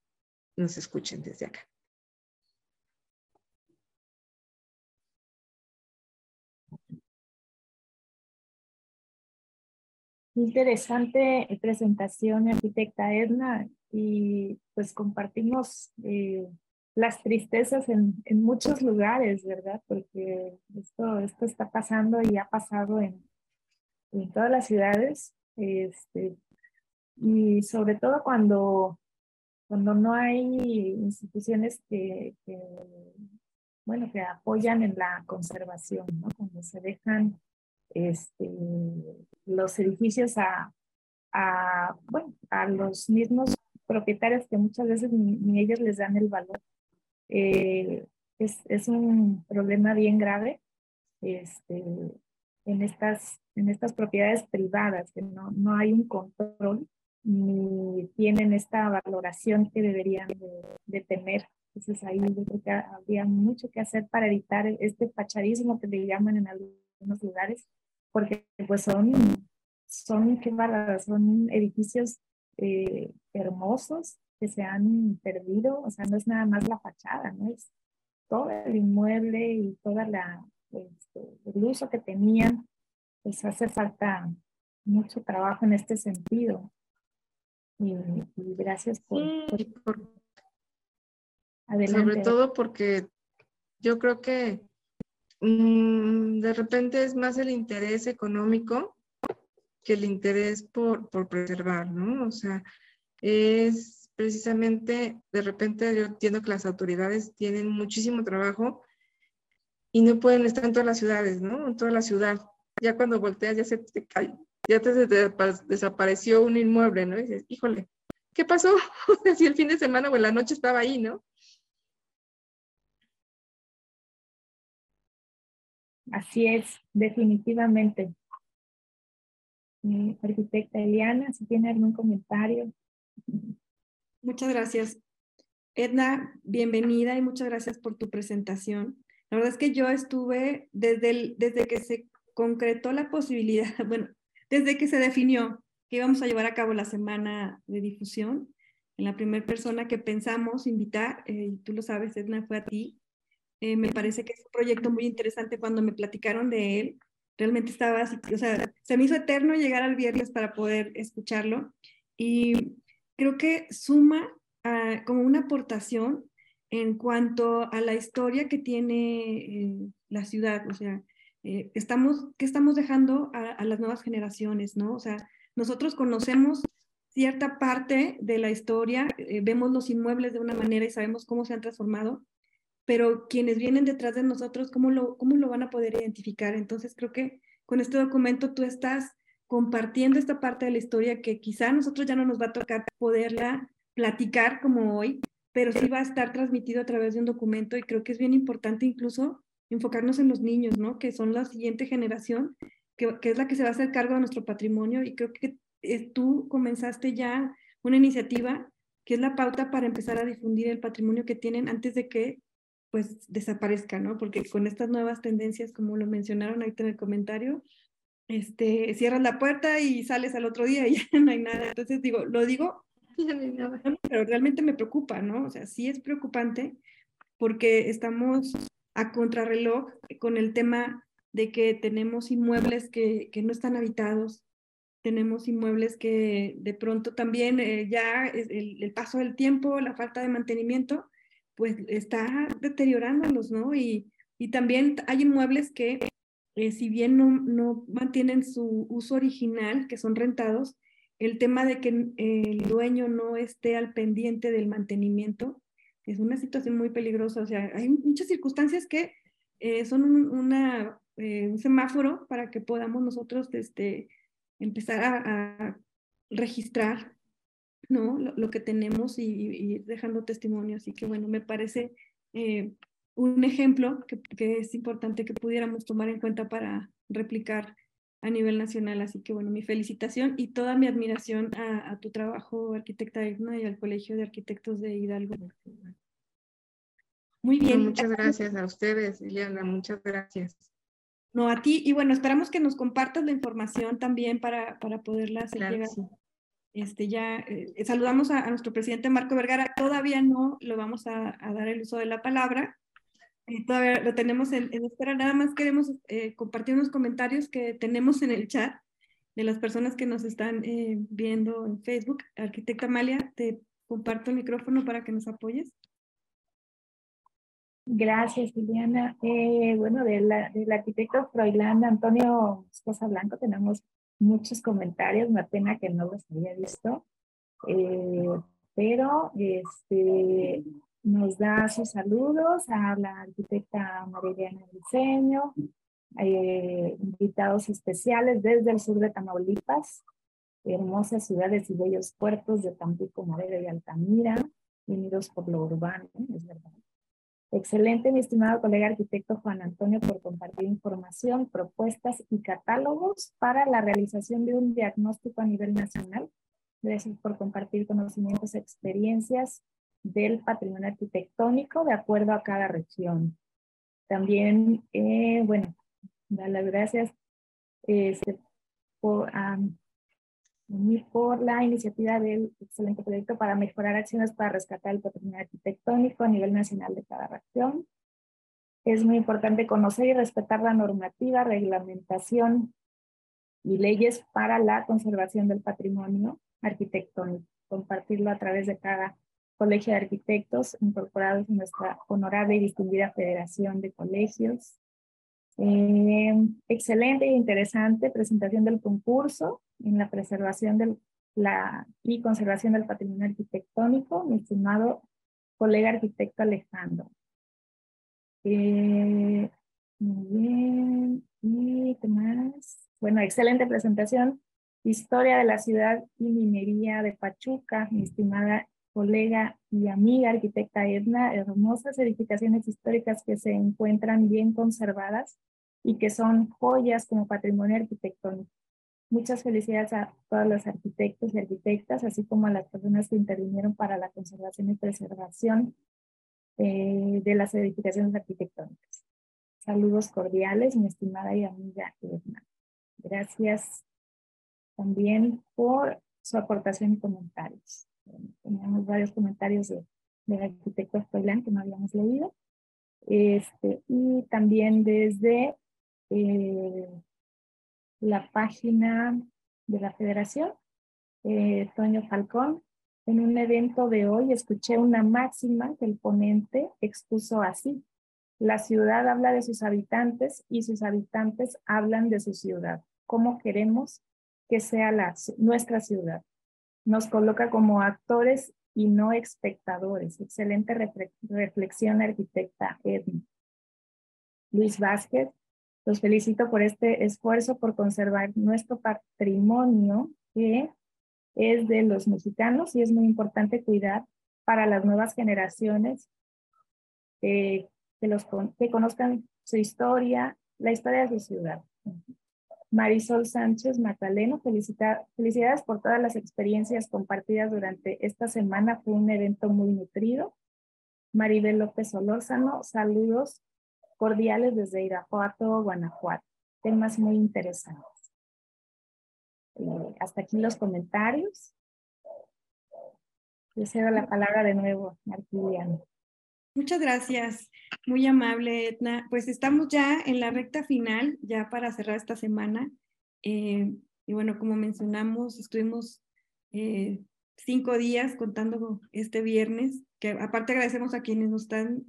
nos escuchen desde acá.
Interesante presentación, arquitecta Edna, y pues compartimos eh, las tristezas en, en, muchos lugares, ¿verdad? Porque esto, esto está pasando y ha pasado en, en todas las ciudades, este, y sobre todo cuando, cuando no hay instituciones que, que, bueno, que apoyan en la conservación, ¿no? Cuando se dejan este, los edificios a, a, bueno, a los mismos propietarios que muchas veces ni, ni ellos les dan el valor eh, es, es, un problema bien grave este, en, estas, en estas propiedades privadas, que no, no hay un control ni tienen esta valoración que deberían de, tener. Entonces ahí yo creo que habría mucho que hacer para evitar este pacharismo que le llaman en algunos lugares, porque pues son, son, qué son edificios eh, hermosos que se han perdido, o sea, no es nada más la fachada, ¿no? Es todo el inmueble y toda la, este, el uso que tenían, pues hace falta mucho trabajo en este sentido. Y, gracias por,
Sobre todo porque yo creo que de repente es más el interés económico que el interés por, por preservar, ¿no? O sea, es precisamente de repente yo entiendo que las autoridades tienen muchísimo trabajo y no pueden estar en todas las ciudades, ¿no? En toda la ciudad. Ya cuando volteas ya se te cae, ya te, desapareció un inmueble, ¿no? Y dices, híjole, ¿qué pasó? si el fin de semana o en la noche estaba ahí, ¿no?
Así es, definitivamente. arquitecta Eliana, si tiene algún comentario.
Muchas gracias. Edna, bienvenida y muchas gracias por tu presentación. La verdad es que yo estuve desde, desde que se concretó la posibilidad, bueno, desde que se definió que íbamos a llevar a cabo la semana de difusión, en la primera persona que pensamos invitar, eh, tú lo sabes, Edna, fue a ti. Eh, me parece que es un proyecto muy interesante cuando me platicaron de él. Realmente estaba así, o sea, se me hizo eterno llegar al viernes para poder escucharlo y creo que suma como una aportación en cuanto a la historia que tiene eh, la ciudad, o sea, estamos, ¿qué estamos dejando a, las nuevas generaciones, no? O sea, nosotros conocemos cierta parte de la historia, eh, vemos los inmuebles de una manera y sabemos cómo se han transformado, pero quienes vienen detrás de nosotros, ¿cómo lo, cómo lo van a poder identificar? Entonces creo que con este documento tú estás compartiendo esta parte de la historia que quizá a nosotros ya no nos va a tocar poderla platicar como hoy, pero sí va a estar transmitido a través de un documento y creo que es bien importante incluso enfocarnos en los niños, ¿no? Que son la siguiente generación, que, que es la que se va a hacer cargo de nuestro patrimonio y creo que tú comenzaste ya una iniciativa que es la pauta para empezar a difundir el patrimonio que tienen antes de que pues desaparezca, ¿no? Porque con estas nuevas tendencias, como lo mencionaron ahorita en el comentario, este, cierras la puerta y sales al otro día y ya no hay nada. Entonces digo, lo digo, pero realmente me preocupa, ¿no? O sea, sí es preocupante porque estamos a contrarreloj con el tema de que tenemos inmuebles que, que no están habitados, tenemos inmuebles que de pronto también eh, ya el, el, paso del tiempo, la falta de mantenimiento, pues está deteriorándolos, ¿no? Y, y también hay inmuebles que, eh, si bien no, no mantienen su uso original, que son rentados, el tema de que el dueño no esté al pendiente del mantenimiento es una situación muy peligrosa. O sea, hay muchas circunstancias que eh, son un, una, un semáforo para que podamos nosotros este, empezar a, registrar ¿no? Lo, que tenemos y, dejando testimonio. Así que bueno, me parece eh, un ejemplo que, que, es importante que pudiéramos tomar en cuenta para replicar a nivel nacional. Así que bueno, mi felicitación y toda mi admiración a, a tu trabajo, arquitecta Edna, y al Colegio de Arquitectos de Hidalgo.
Muy bien. Muchas gracias a ustedes, Liliana, muchas gracias.
No, a ti. Y bueno, esperamos que nos compartas la información también para, para poderla hacer llegar. Este, ya eh, saludamos a, nuestro presidente Marco Vergara. Todavía no lo vamos a, dar el uso de la palabra. Eh, todavía lo tenemos en, espera. Nada más queremos eh, compartir unos comentarios que tenemos en el chat de las personas que nos están viendo en Facebook. Arquitecta Amalia, te comparto el micrófono para que nos apoyes.
Gracias, Liliana. Eh, bueno, del arquitecto Froilán Antonio Esposa Blanco tenemos muchos comentarios, una pena que no los había visto, eh, pero este, nos da sus saludos a la arquitecta Mariana Diseño, eh, invitados especiales desde el sur de Tamaulipas, hermosas ciudades y bellos puertos de Tampico, Madera y Altamira, unidos por lo urbano, es verdad. Excelente, mi estimado colega arquitecto Juan Antonio, por compartir información, propuestas y catálogos para la realización de un diagnóstico a nivel nacional. Gracias por compartir conocimientos, experiencias del patrimonio arquitectónico de acuerdo a cada región. También, eh, bueno, dar las gracias este, por, por la iniciativa del excelente proyecto para mejorar acciones para rescatar el patrimonio arquitectónico a nivel nacional de cada región. Es muy importante conocer y respetar la normativa, reglamentación y leyes para la conservación del patrimonio arquitectónico. Compartirlo a través de cada colegio de arquitectos incorporados en nuestra honorable y distinguida Federación de Colegios. Eh, excelente e interesante presentación del concurso en la preservación del, la, y conservación del patrimonio arquitectónico, mi estimado colega arquitecto Alejandro. Eh, muy bien. ¿Y qué más? Bueno, excelente presentación. Historia de la ciudad y minería de Pachuca, mi estimada colega y amiga arquitecta Edna, hermosas edificaciones históricas que se encuentran bien conservadas y que son joyas como patrimonio arquitectónico. Muchas felicidades a todos los arquitectos y arquitectas, así como a las personas que intervinieron para la conservación y preservación eh, de las edificaciones arquitectónicas. Saludos cordiales, mi estimada y amiga Edna. Gracias también por su aportación y comentarios. Teníamos varios comentarios de, del arquitecto Stoilán que no habíamos leído. Este, y también desde eh, la página de la federación, eh, Toño Falcón, en un evento de hoy escuché una máxima que el ponente expuso así. La ciudad habla de sus habitantes y sus habitantes hablan de su ciudad. ¿Cómo queremos que sea nuestra ciudad? Nos coloca como actores y no espectadores. Excelente reflexión, arquitecta Edna. Luis Vázquez, los felicito por este esfuerzo por conservar nuestro patrimonio que es de los mexicanos y es muy importante cuidar para las nuevas generaciones eh, que, los, que conozcan su historia, la historia de su ciudad. Marisol Sánchez Magdaleno, felicidades por todas las experiencias compartidas durante esta semana. Fue un evento muy nutrido. Maribel López Solórzano, saludos cordiales desde Irapuato, Guanajuato. Temas muy interesantes. Eh, hasta aquí los comentarios. Le cedo la palabra de nuevo, Martiliano.
Muchas gracias, muy amable Edna. Pues estamos ya en la recta final, ya para cerrar esta semana. Eh, y bueno, como mencionamos, estuvimos eh, cinco días contando este viernes, que aparte agradecemos a quienes nos están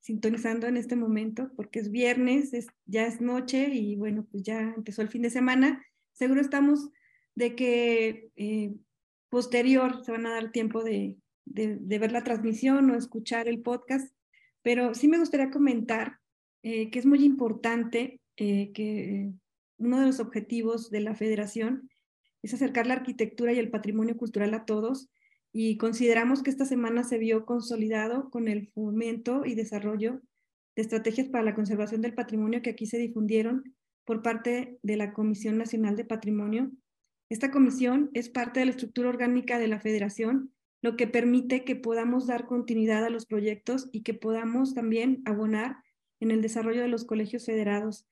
sintonizando en este momento, porque es viernes, es, ya es noche y bueno, pues ya empezó el fin de semana seguro estamos de que eh, posterior se van a dar tiempo de, ver la transmisión o escuchar el podcast, pero sí me gustaría comentar eh, que es muy importante eh, que uno de los objetivos de la federación es acercar la arquitectura y el patrimonio cultural a todos y consideramos que esta semana se vio consolidado con el fomento y desarrollo de estrategias para la conservación del patrimonio que aquí se difundieron por parte de la Comisión Nacional de Patrimonio. Esta comisión es parte de la estructura orgánica de la federación, lo que permite que podamos dar continuidad a los proyectos y que podamos también abonar en el desarrollo de los colegios federados.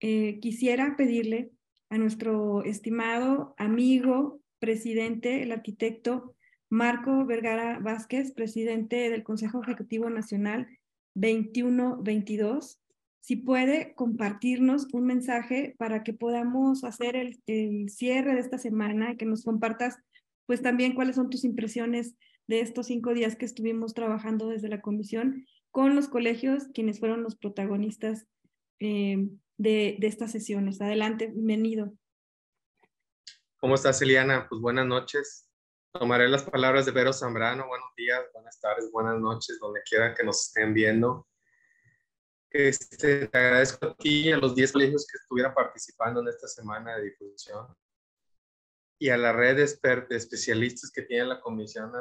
Eh, quisiera pedirle a nuestro estimado amigo, presidente, el arquitecto Marco Vergara Vázquez, presidente del Consejo Ejecutivo Nacional 2122, si puede compartirnos un mensaje para que podamos hacer el, cierre de esta semana y que nos compartas pues también cuáles son tus impresiones de estos cinco días que estuvimos trabajando desde la comisión con los colegios, quienes fueron los protagonistas eh, de, de estas sesiones. Adelante, bienvenido.
¿Cómo estás, Eliana? Pues buenas noches. Tomaré las palabras de Vero Zambrano. Buenos días, buenas tardes, buenas noches, donde quiera que nos estén viendo. Este, te agradezco a ti y a los 10 colegios que estuvieran participando en esta semana de difusión y a la red de, especialistas que tiene la Comisión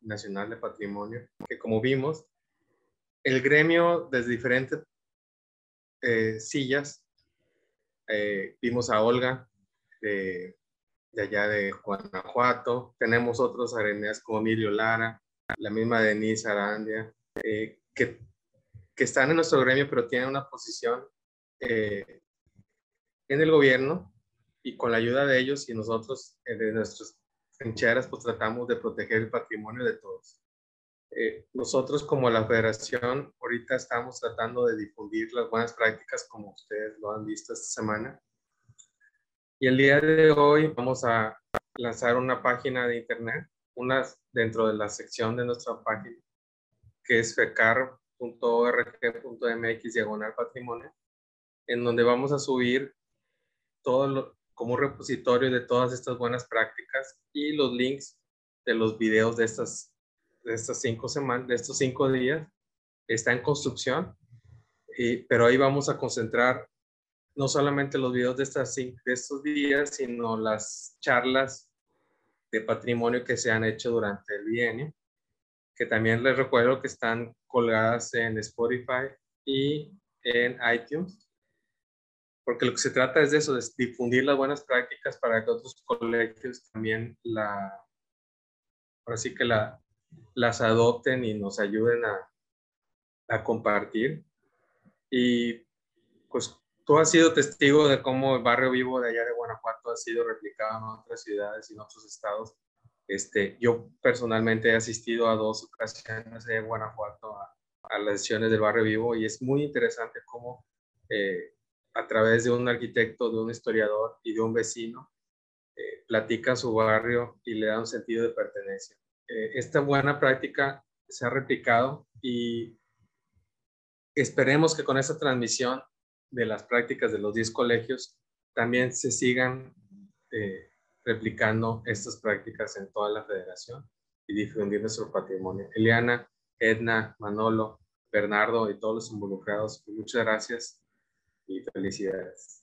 Nacional de Patrimonio, que como vimos, el gremio desde diferentes eh, sillas, eh, vimos a Olga de, allá de Guanajuato, tenemos otros arenas como Emilio Lara, la misma Denise Arandia, eh, que que están en nuestro gremio, pero tienen una posición eh, en el gobierno y con la ayuda de ellos y nosotros, eh, de nuestras trincheras, pues tratamos de proteger el patrimonio de todos. Eh, nosotros como la federación ahorita estamos tratando de difundir las buenas prácticas como ustedes lo han visto esta semana. Y el día de hoy vamos a lanzar una página de internet, una dentro de la sección de nuestra página, que es FECAR .org.mx diagonal patrimonio, en donde vamos a subir todo lo, como un repositorio de todas estas buenas prácticas y los links de los videos de estas, de estas cinco semanas, de estos cinco días. Está en construcción, y, pero ahí vamos a concentrar no solamente los videos de, estas, de estos días, sino las charlas de patrimonio que se han hecho durante el bienio que también les recuerdo que están colgadas en Spotify y en iTunes, porque lo que se trata es de eso, de difundir las buenas prácticas para que otros colegios también la, ahora sí que la, las adopten y nos ayuden a, a compartir. Y pues tú has sido testigo de cómo el barrio vivo de allá de Guanajuato ha sido replicado en otras ciudades y en otros estados Este, yo personalmente he asistido a dos ocasiones de Guanajuato a, a las sesiones del barrio vivo y es muy interesante cómo eh, a través de un arquitecto, de un historiador y de un vecino, eh, platica su barrio y le da un sentido de pertenencia. Eh, esta buena práctica se ha replicado y esperemos que con esta transmisión de las prácticas de los 10 colegios también se sigan eh, replicando estas prácticas en toda la federación y difundir nuestro patrimonio. Eliana, Edna, Manolo, Bernardo y todos los involucrados, muchas gracias y felicidades.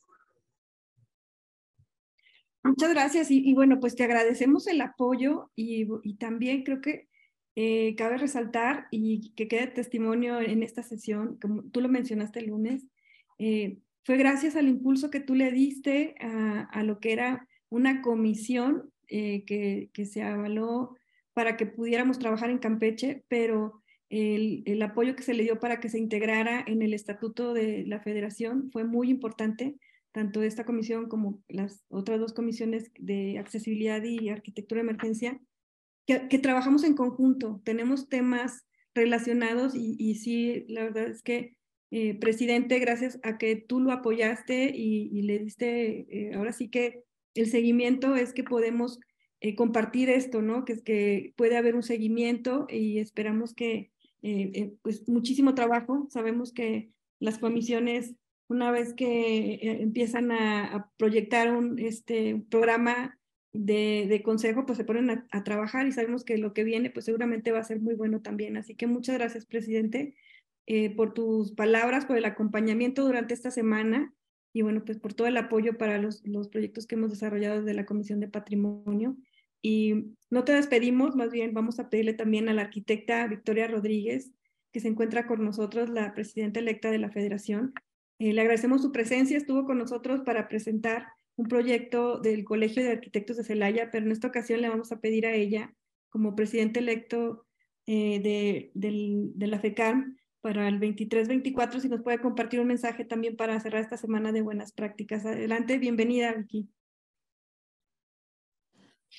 Muchas gracias y, bueno, pues te agradecemos el apoyo y, también creo que eh, cabe resaltar y que quede testimonio en esta sesión, como tú lo mencionaste el lunes, eh, fue gracias al impulso que tú le diste a, lo que era una comisión eh, que, que, se avaló para que pudiéramos trabajar en Campeche, pero el, el, apoyo que se le dio para que se integrara en el estatuto de la federación fue muy importante, tanto esta comisión como las otras dos comisiones de accesibilidad y arquitectura de emergencia, que, que trabajamos en conjunto, tenemos temas relacionados y, y sí, la verdad es que eh, presidente, gracias a que tú lo apoyaste y, le diste, eh, ahora sí que el seguimiento es que podemos eh, compartir esto, ¿no? Que es que puede haber un seguimiento y esperamos que, pues muchísimo trabajo. Sabemos que las comisiones, una vez que empiezan a, proyectar un este, programa de, de, consejo, pues se ponen a, a trabajar y sabemos que lo que viene, pues seguramente va a ser muy bueno también. Así que muchas gracias, presidente. Eh, por tus palabras, por el acompañamiento durante esta semana y bueno, pues por todo el apoyo para los, los proyectos que hemos desarrollado desde la Comisión de Patrimonio. Y no te despedimos, más bien vamos a pedirle también a la arquitecta Victoria Rodríguez, que se encuentra con nosotros, la presidenta electa de la Federación. Eh, le agradecemos su presencia, estuvo con nosotros para presentar un proyecto del Colegio de Arquitectos de Celaya, pero en esta ocasión le vamos a pedir a ella, como presidente electo eh, de, de la FECAM, para el 23-24, si nos puede compartir un mensaje también para cerrar esta semana de buenas prácticas. Adelante, bienvenida, Vicky.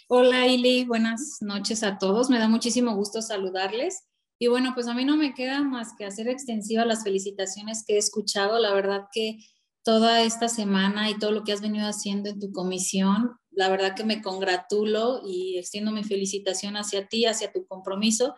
Hola, Ili, buenas noches a todos. Me da muchísimo gusto saludarles. Y bueno, pues a mí no me queda más que hacer extensiva las felicitaciones que he escuchado. La verdad que toda esta semana y todo lo que has venido haciendo en tu comisión, la verdad que me congratulo y extiendo mi felicitación hacia ti, hacia tu compromiso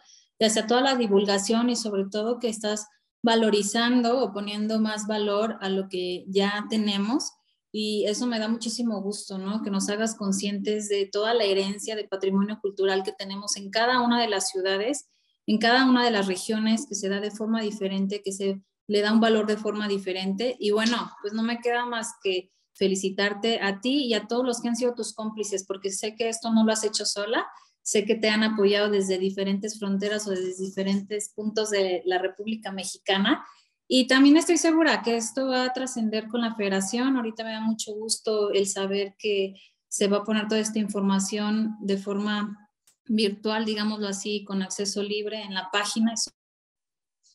hacia toda la divulgación y sobre todo que estás valorizando o poniendo más valor a lo que ya tenemos. Y eso me da muchísimo gusto, ¿no? Que nos hagas conscientes de toda la herencia de patrimonio cultural que tenemos en cada una de las ciudades, en cada una de las regiones, que se da de forma diferente, que se le da un valor de forma diferente. Y bueno, pues no me queda más que felicitarte a ti y a todos los que han sido tus cómplices, porque sé que esto no lo has hecho sola, Sé que te han apoyado desde diferentes fronteras o desde diferentes puntos de la República Mexicana. Y también estoy segura que esto va a trascender con la federación. Ahorita me da mucho gusto el saber que se va a poner toda esta información de forma virtual, digámoslo así, con acceso libre en la página.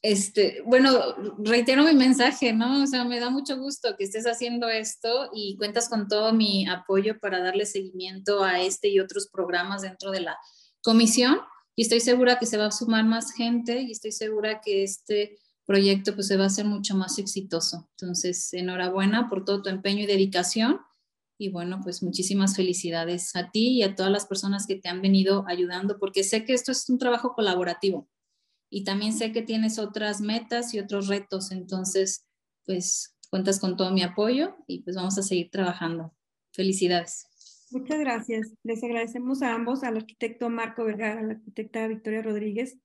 Este, bueno, reitero mi mensaje, ¿no? O sea, me da mucho gusto que estés haciendo esto y cuentas con todo mi apoyo para darle seguimiento a este y otros programas dentro de la comisión. Y estoy segura que se va a sumar más gente y estoy segura que este proyecto pues se va a hacer mucho más exitoso. Entonces, enhorabuena por todo tu empeño y dedicación. Y bueno, pues muchísimas felicidades a ti y a todas las personas que te han venido ayudando, porque sé que esto es un trabajo colaborativo y también sé que tienes otras metas y otros retos, entonces pues cuentas con todo mi apoyo y pues vamos a seguir trabajando. Felicidades.
Muchas gracias. Les agradecemos a ambos, al arquitecto Marco Vergara, a la arquitecta Victoria Rodríguez,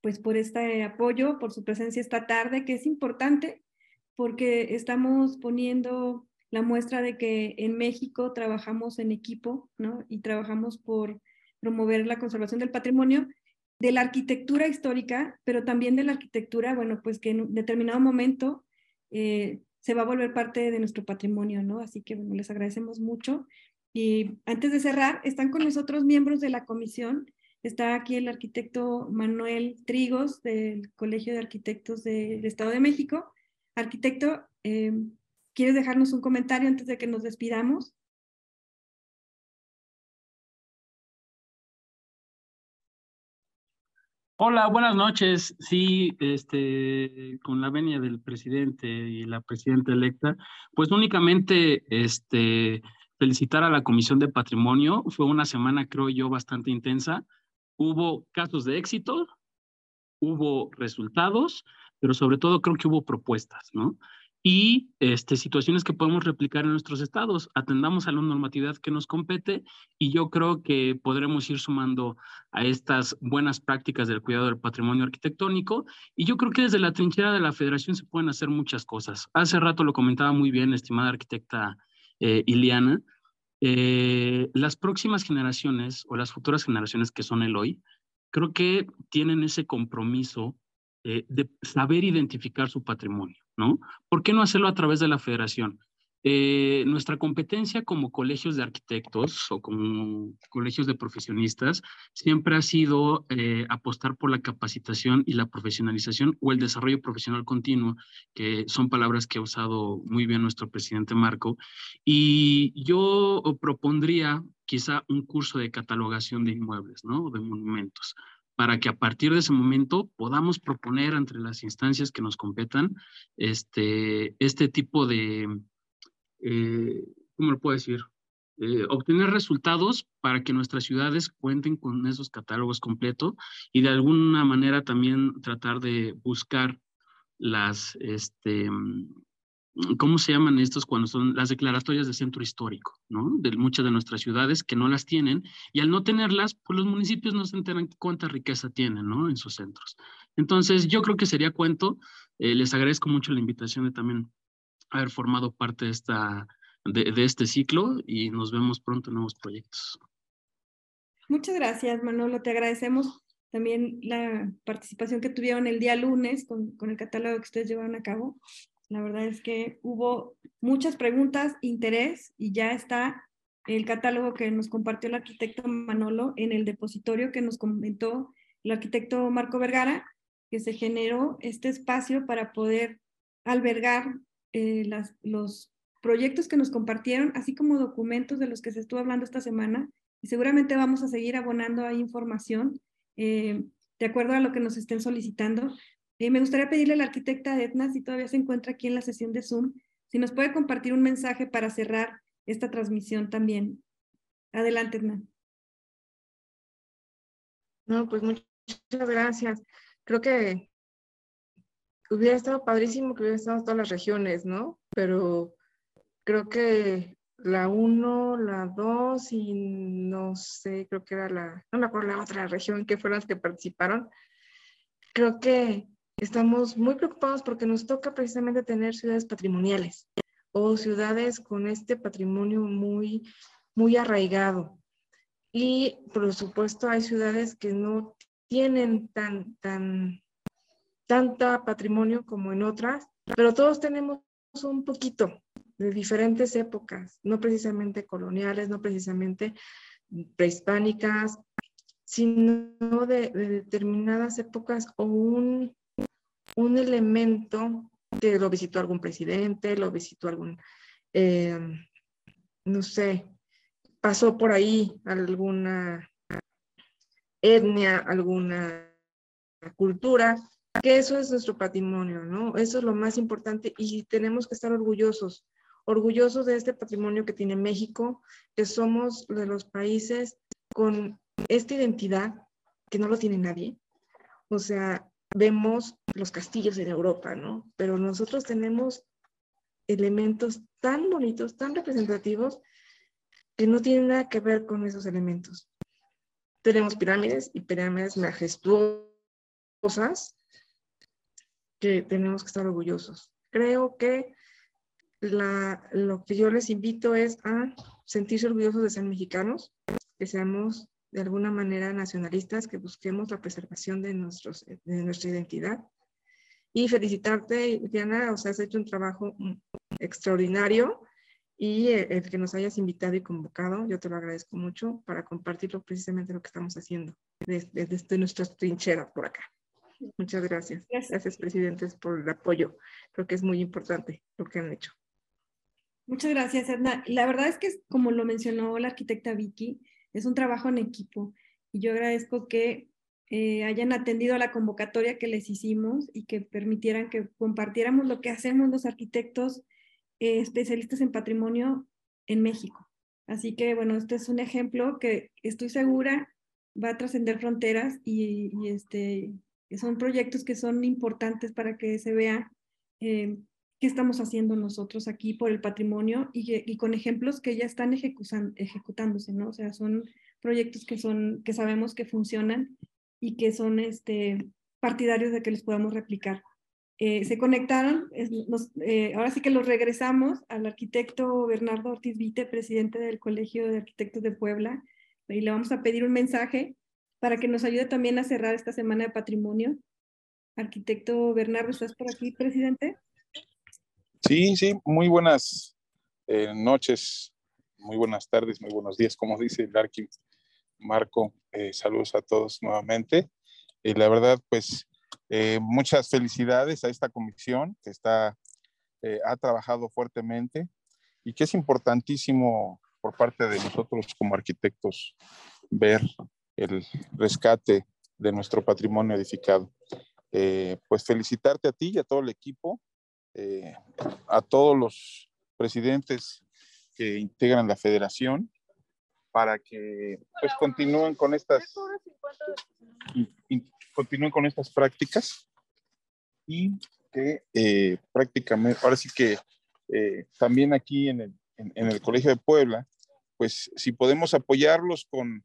pues por este apoyo, por su presencia esta tarde, que es importante porque estamos poniendo la muestra de que en México trabajamos en equipo, ¿no? Y trabajamos por promover la conservación del patrimonio de la arquitectura histórica, pero también de la arquitectura, bueno, pues que en determinado momento eh, se va a volver parte de nuestro patrimonio, ¿no? Así que, bueno, les agradecemos mucho. Y antes de cerrar, están con nosotros miembros de la comisión. Está aquí el arquitecto Manuel Trigos del Colegio de Arquitectos del Estado de México. Arquitecto, eh, ¿quieres dejarnos un comentario antes de que nos despidamos?
Hola, buenas noches. Sí, este, con la venia del presidente y la presidenta electa, pues únicamente este, felicitar a la Comisión de Patrimonio. Fue una semana, creo yo, bastante intensa. Hubo casos de éxito, hubo resultados, pero sobre todo creo que hubo propuestas, ¿no? y este, situaciones que podemos replicar en nuestros estados. Atendamos a la normatividad que nos compete y yo creo que podremos ir sumando a estas buenas prácticas del cuidado del patrimonio arquitectónico y yo creo que desde la trinchera de la federación se pueden hacer muchas cosas. Hace rato lo comentaba muy bien, estimada arquitecta eh, Iliana, eh, las próximas generaciones o las futuras generaciones que son el hoy, creo que tienen ese compromiso eh, de saber identificar su patrimonio, ¿no? ¿Por qué no hacerlo a través de la federación? Eh, nuestra competencia como colegios de arquitectos o como colegios de profesionistas siempre ha sido eh, apostar por la capacitación y la profesionalización o el desarrollo profesional continuo, que son palabras que ha usado muy bien nuestro presidente Marco. Y yo propondría quizá un curso de catalogación de inmuebles, ¿no? De monumentos para que a partir de ese momento podamos proponer entre las instancias que nos competan este, este tipo de, eh, ¿cómo lo puedo decir? Eh, obtener resultados para que nuestras ciudades cuenten con esos catálogos completos y de alguna manera también tratar de buscar las, este, ¿cómo se llaman estos cuando son las declaratorias de centro histórico, ¿no? De muchas de nuestras ciudades que no las tienen y al no tenerlas, pues los municipios no se enteran cuánta riqueza tienen, ¿no? En sus centros. Entonces, yo creo que sería cuento. Eh, les agradezco mucho la invitación de también haber formado parte de, esta, de, de este ciclo y nos vemos pronto en nuevos proyectos.
Muchas gracias, Manolo. Te agradecemos también la participación que tuvieron el día lunes con, con el catálogo que ustedes llevaron a cabo. La verdad es que hubo muchas preguntas, interés y ya está el catálogo que nos compartió el arquitecto Manolo en el depositorio que nos comentó el arquitecto Marco Vergara, que se generó este espacio para poder albergar eh, las, los proyectos que nos compartieron, así como documentos de los que se estuvo hablando esta semana. Y seguramente vamos a seguir abonando ahí información eh, de acuerdo a lo que nos estén solicitando. Eh, me gustaría pedirle a la arquitecta Edna, si todavía se encuentra aquí en la sesión de Zoom, si nos puede compartir un mensaje para cerrar esta transmisión también. Adelante, Edna.
No, pues muchas gracias. Creo que hubiera estado padrísimo que hubiera estado todas las regiones, ¿no? Pero creo que la 1, la 2 y no sé, creo que era la, no me acuerdo la otra región que fueron las que participaron. Creo que estamos muy preocupados porque nos toca precisamente tener ciudades patrimoniales o ciudades con este patrimonio muy, muy arraigado. Y por supuesto hay ciudades que no tienen tan, tan, tanta patrimonio como en otras, pero todos tenemos un poquito de diferentes épocas, no precisamente coloniales, no precisamente prehispánicas, sino de, de determinadas épocas o un, un elemento que lo visitó algún presidente, lo visitó algún, eh, no sé, pasó por ahí alguna etnia, alguna cultura, que eso es nuestro patrimonio, ¿no? Eso es lo más importante y tenemos que estar orgullosos, orgullosos de este patrimonio que tiene México, que somos de los países con esta identidad que no lo tiene nadie. O sea, vemos los castillos en Europa, ¿no? Pero nosotros tenemos elementos tan bonitos, tan representativos, que no tienen nada que ver con esos elementos. Tenemos pirámides y pirámides majestuosas que tenemos que estar orgullosos. Creo que la, lo que yo les invito es a sentirse orgullosos de ser mexicanos, que seamos de alguna manera nacionalistas, que busquemos la preservación de, nuestros, de nuestra identidad. Y felicitarte, Diana, o sea, has hecho un trabajo extraordinario y el, que nos hayas invitado y convocado, yo te lo agradezco mucho para compartirlo precisamente lo que estamos haciendo desde, desde nuestras trincheras por acá. Muchas gracias. gracias. Gracias, presidentes, por el apoyo. Creo que es muy importante lo que han hecho.
Muchas gracias, Edna. La verdad es que, como lo mencionó la arquitecta Vicky, es un trabajo en equipo y yo agradezco que eh, hayan atendido a la convocatoria que les hicimos y que permitieran que compartiéramos lo que hacemos los arquitectos eh, especialistas en patrimonio en México. Así que, bueno, este es un ejemplo que estoy segura va a trascender fronteras y, este, son proyectos que son importantes para que se vea eh, qué estamos haciendo nosotros aquí por el patrimonio y, con ejemplos que ya están ejecutándose, ¿no? O sea, son proyectos que, son, que sabemos que funcionan y que son este, partidarios de que los podamos replicar. Eh, se conectaron, eh, ahora sí que los regresamos al arquitecto Bernardo Ortiz Vite, presidente del Colegio de Arquitectos de Puebla, y le vamos a pedir un mensaje para que nos ayude también a cerrar esta semana de patrimonio. Arquitecto Bernardo, ¿estás por aquí, presidente?
Sí, sí, muy buenas eh, noches, muy buenas tardes, muy buenos días, como dice el Arqui Marco. saludos a todos nuevamente. Y la verdad, pues eh, muchas felicidades a esta comisión que está, eh, ha trabajado fuertemente y que es importantísimo por parte de nosotros como arquitectos ver el rescate de nuestro patrimonio edificado. Eh, pues felicitarte a ti y a todo el equipo, a todos los presidentes que integran la federación para que pues continúen con estas continúen con estas prácticas y que eh, prácticamente, ahora sí que eh, también aquí en el, en, el, Colegio de Puebla, pues si podemos apoyarlos con,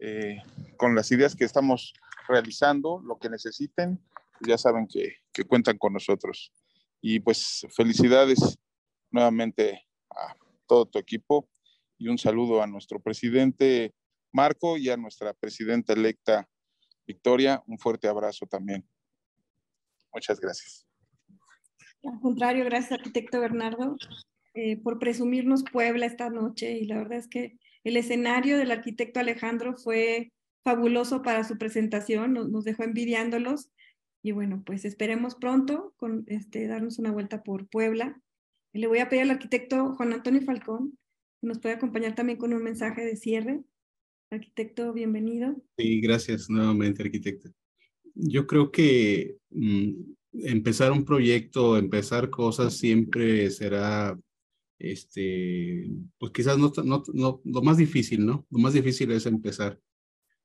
eh, con las ideas que estamos realizando, lo que necesiten, ya saben que, cuentan con nosotros. Y pues felicidades nuevamente a todo tu equipo y un saludo a nuestro presidente Marco y a nuestra presidenta electa Victoria, un fuerte abrazo también. Muchas gracias.
Al contrario, gracias arquitecto Bernardo eh, por presumirnos Puebla esta noche y la verdad es que el escenario del arquitecto Alejandro fue fabuloso para su presentación, nos, dejó envidiándolos y bueno, pues esperemos pronto con, este, darnos una vuelta por Puebla. le voy a pedir al arquitecto Juan Antonio Falcón que nos pueda acompañar también con un mensaje de cierre. Arquitecto, bienvenido.
Sí, gracias nuevamente, arquitecto. Yo creo que mm, empezar un proyecto, empezar cosas siempre será, este, pues quizás no, no, no, lo más difícil, ¿no? Lo más difícil es empezar.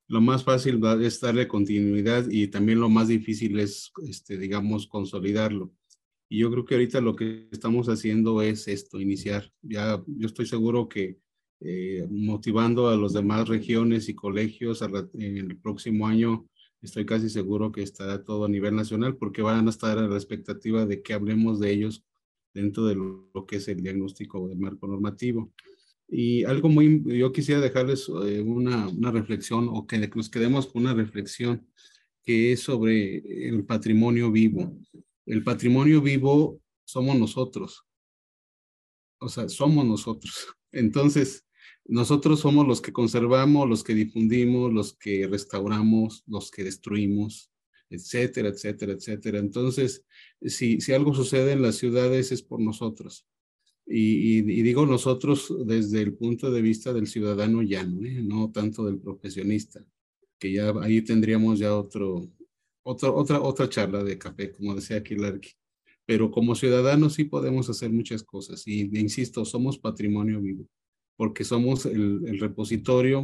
Lo más fácil es darle continuidad y también lo más difícil es, este, digamos, consolidarlo. Y yo creo que ahorita lo que estamos haciendo es esto, iniciar. Ya yo estoy seguro que eh, motivando a las demás regiones y colegios en el próximo año. Estoy casi seguro que estará todo a nivel nacional porque van a estar a la expectativa de que hablemos de ellos dentro de lo que es el diagnóstico de marco normativo. Y algo muy, yo quisiera dejarles eh, una, una reflexión o que nos quedemos con una reflexión que es sobre el patrimonio vivo. El patrimonio vivo somos nosotros. O sea, somos nosotros. Entonces, nosotros somos los que conservamos, los que difundimos, los que restauramos, los que destruimos, etcétera, etcétera, etcétera. Entonces, si, si algo sucede en las ciudades es por nosotros. Y, digo nosotros desde el punto de vista del ciudadano llano, ¿eh? no tanto del profesionista, que ya ahí tendríamos ya otro, otro, otra, otra charla de café, como decía aquí Larky. Pero como ciudadanos sí podemos hacer muchas cosas y, insisto, somos patrimonio vivo porque somos el, repositorio,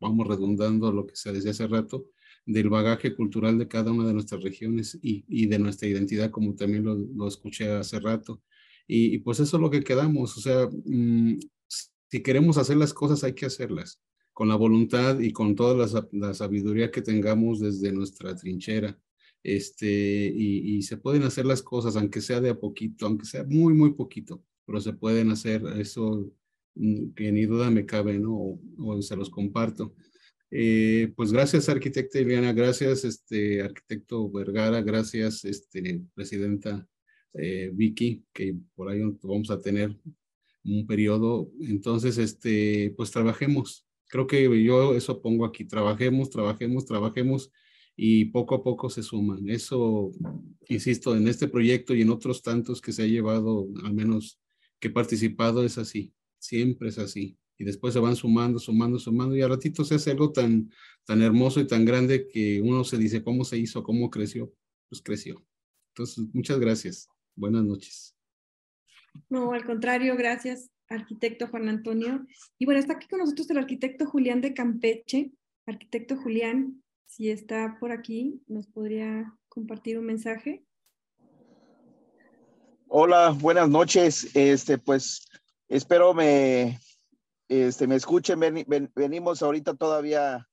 vamos redundando lo que se decía hace rato, del bagaje cultural de cada una de nuestras regiones y, de nuestra identidad, como también lo, escuché hace rato. Y, pues eso es lo que quedamos, o sea, mm, si queremos hacer las cosas hay que hacerlas, con la voluntad y con toda la, sabiduría que tengamos desde nuestra trinchera. Este, y, y se pueden hacer las cosas, aunque sea de a poquito, aunque sea muy, muy poquito, pero se pueden hacer. Eso Mm, que ni duda me cabe, ¿no? O, se los comparto. Eh, pues gracias, arquitecta Ileana, gracias, este, arquitecto Vergara, gracias, este, presidenta eh, Vicky, que por ahí vamos a tener un periodo. Entonces, este, pues trabajemos. Creo que yo eso pongo aquí, trabajemos, trabajemos, trabajemos y poco a poco se suman. Eso, insisto, en este proyecto y en otros tantos que se ha llevado, al menos que he participado, es así. Siempre es así. Y después se van sumando, sumando, sumando y a ratito se hace algo tan, tan hermoso y tan grande que uno se dice cómo se hizo, cómo creció, pues creció. Entonces, muchas gracias. Buenas noches.
No, al contrario, gracias, arquitecto Juan Antonio. Y bueno, está aquí con nosotros el arquitecto Julián de Campeche. Arquitecto Julián, si está por aquí, nos podría compartir un mensaje.
Hola, buenas noches. Este, pues espero me, este, me escuchen. venimos ahorita todavía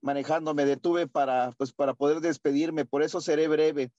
manejando. Me detuve para, pues, para poder despedirme. Por eso seré breve.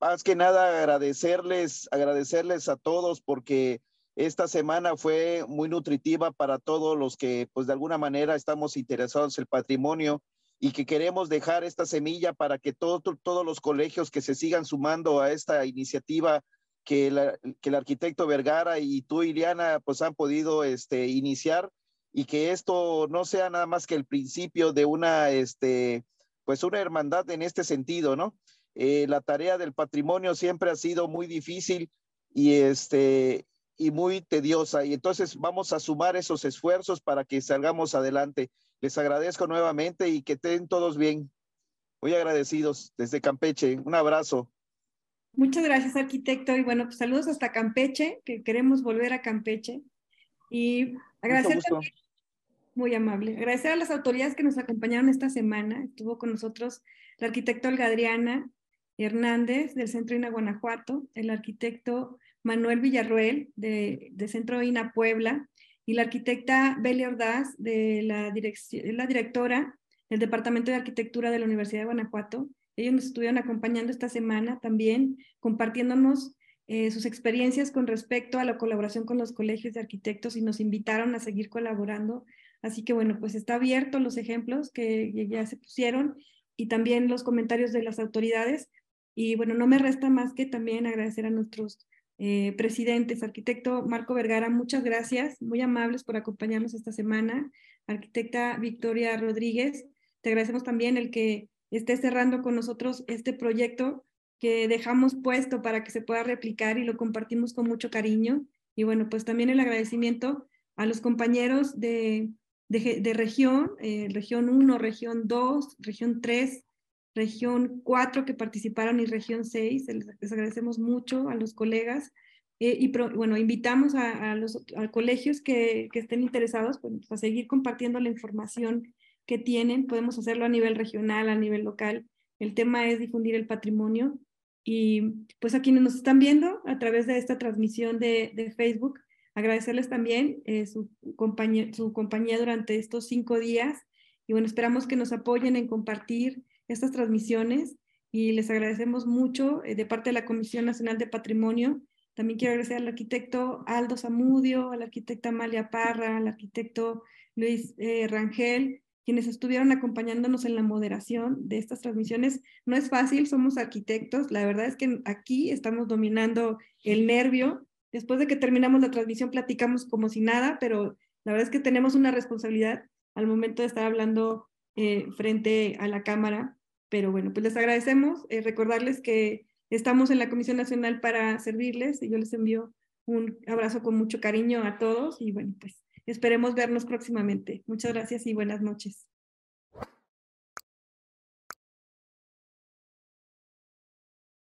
Más que nada agradecerles, agradecerles a todos porque esta semana fue muy nutritiva para todos los que, pues, de alguna manera estamos interesados en el patrimonio y que queremos dejar esta semilla para que todos los colegios que se sigan sumando a esta iniciativa que, el arquitecto Vergara y tú, Iliana, pues han podido este, iniciar y que esto no sea nada más que el principio de una, este, pues una hermandad en este sentido, ¿no? Eh, la tarea del patrimonio siempre ha sido muy difícil y, este, y muy tediosa. Y entonces vamos a sumar esos esfuerzos para que salgamos adelante. Les agradezco nuevamente y que estén todos bien. Muy agradecidos desde Campeche. Un abrazo.
Muchas gracias, arquitecto. Y bueno, pues saludos hasta Campeche, que queremos volver a Campeche. Y agradecer muy amable. Agradecer a las autoridades que nos acompañaron esta semana. Estuvo con nosotros el arquitecto Olga Adriana Hernández del Centro INA Guanajuato, el arquitecto Manuel Villarruel de, Centro INA Puebla y la arquitecta Belia Ordaz de la, la directora del Departamento de Arquitectura de la Universidad de Guanajuato ellos nos estuvieron acompañando esta semana también, compartiéndonos eh, sus experiencias con respecto a la colaboración con los colegios de arquitectos y nos invitaron a seguir colaborando. Así que bueno, pues está abierto los ejemplos que ya se pusieron y también los comentarios de las autoridades. Y bueno, no me resta más que también agradecer a nuestros eh, presidentes. Arquitecto Marco Vergara, muchas gracias, muy amables por acompañarnos esta semana. Arquitecta Victoria Rodríguez, te agradecemos también el que esté cerrando con nosotros este proyecto que dejamos puesto para que se pueda replicar y lo compartimos con mucho cariño. Y bueno, pues también el agradecimiento a los compañeros de, de, región, eh, región 1, región 2, región 3, región 4 que participaron y región 6. Les, agradecemos mucho a los colegas. Eh, y bueno, invitamos a, los colegios que, que estén interesados pues, a seguir compartiendo la información que tienen, podemos hacerlo a nivel regional, a nivel local. El tema es difundir el patrimonio y pues a quienes nos están viendo a través de esta transmisión de, Facebook, agradecerles también eh, su, compañía, su compañía durante estos cinco días y bueno, esperamos que nos apoyen en compartir estas transmisiones y les agradecemos mucho eh, de parte de la Comisión Nacional de Patrimonio. También quiero agradecer al arquitecto Aldo Zamudio, a la arquitecta Amalia Parra, al arquitecto Luis eh, Rangel, quienes estuvieron acompañándonos en la moderación de estas transmisiones. No es fácil, somos arquitectos, la verdad es que aquí estamos dominando el nervio. Después de que terminamos la transmisión platicamos como si nada, pero la verdad es que tenemos una responsabilidad al momento de estar hablando eh, frente a la cámara. Pero bueno, pues les agradecemos, eh, recordarles que estamos en la Comisión Nacional para servirles y yo les envío un abrazo con mucho cariño a todos y bueno, pues Esperemos vernos próximamente. Muchas gracias y buenas noches.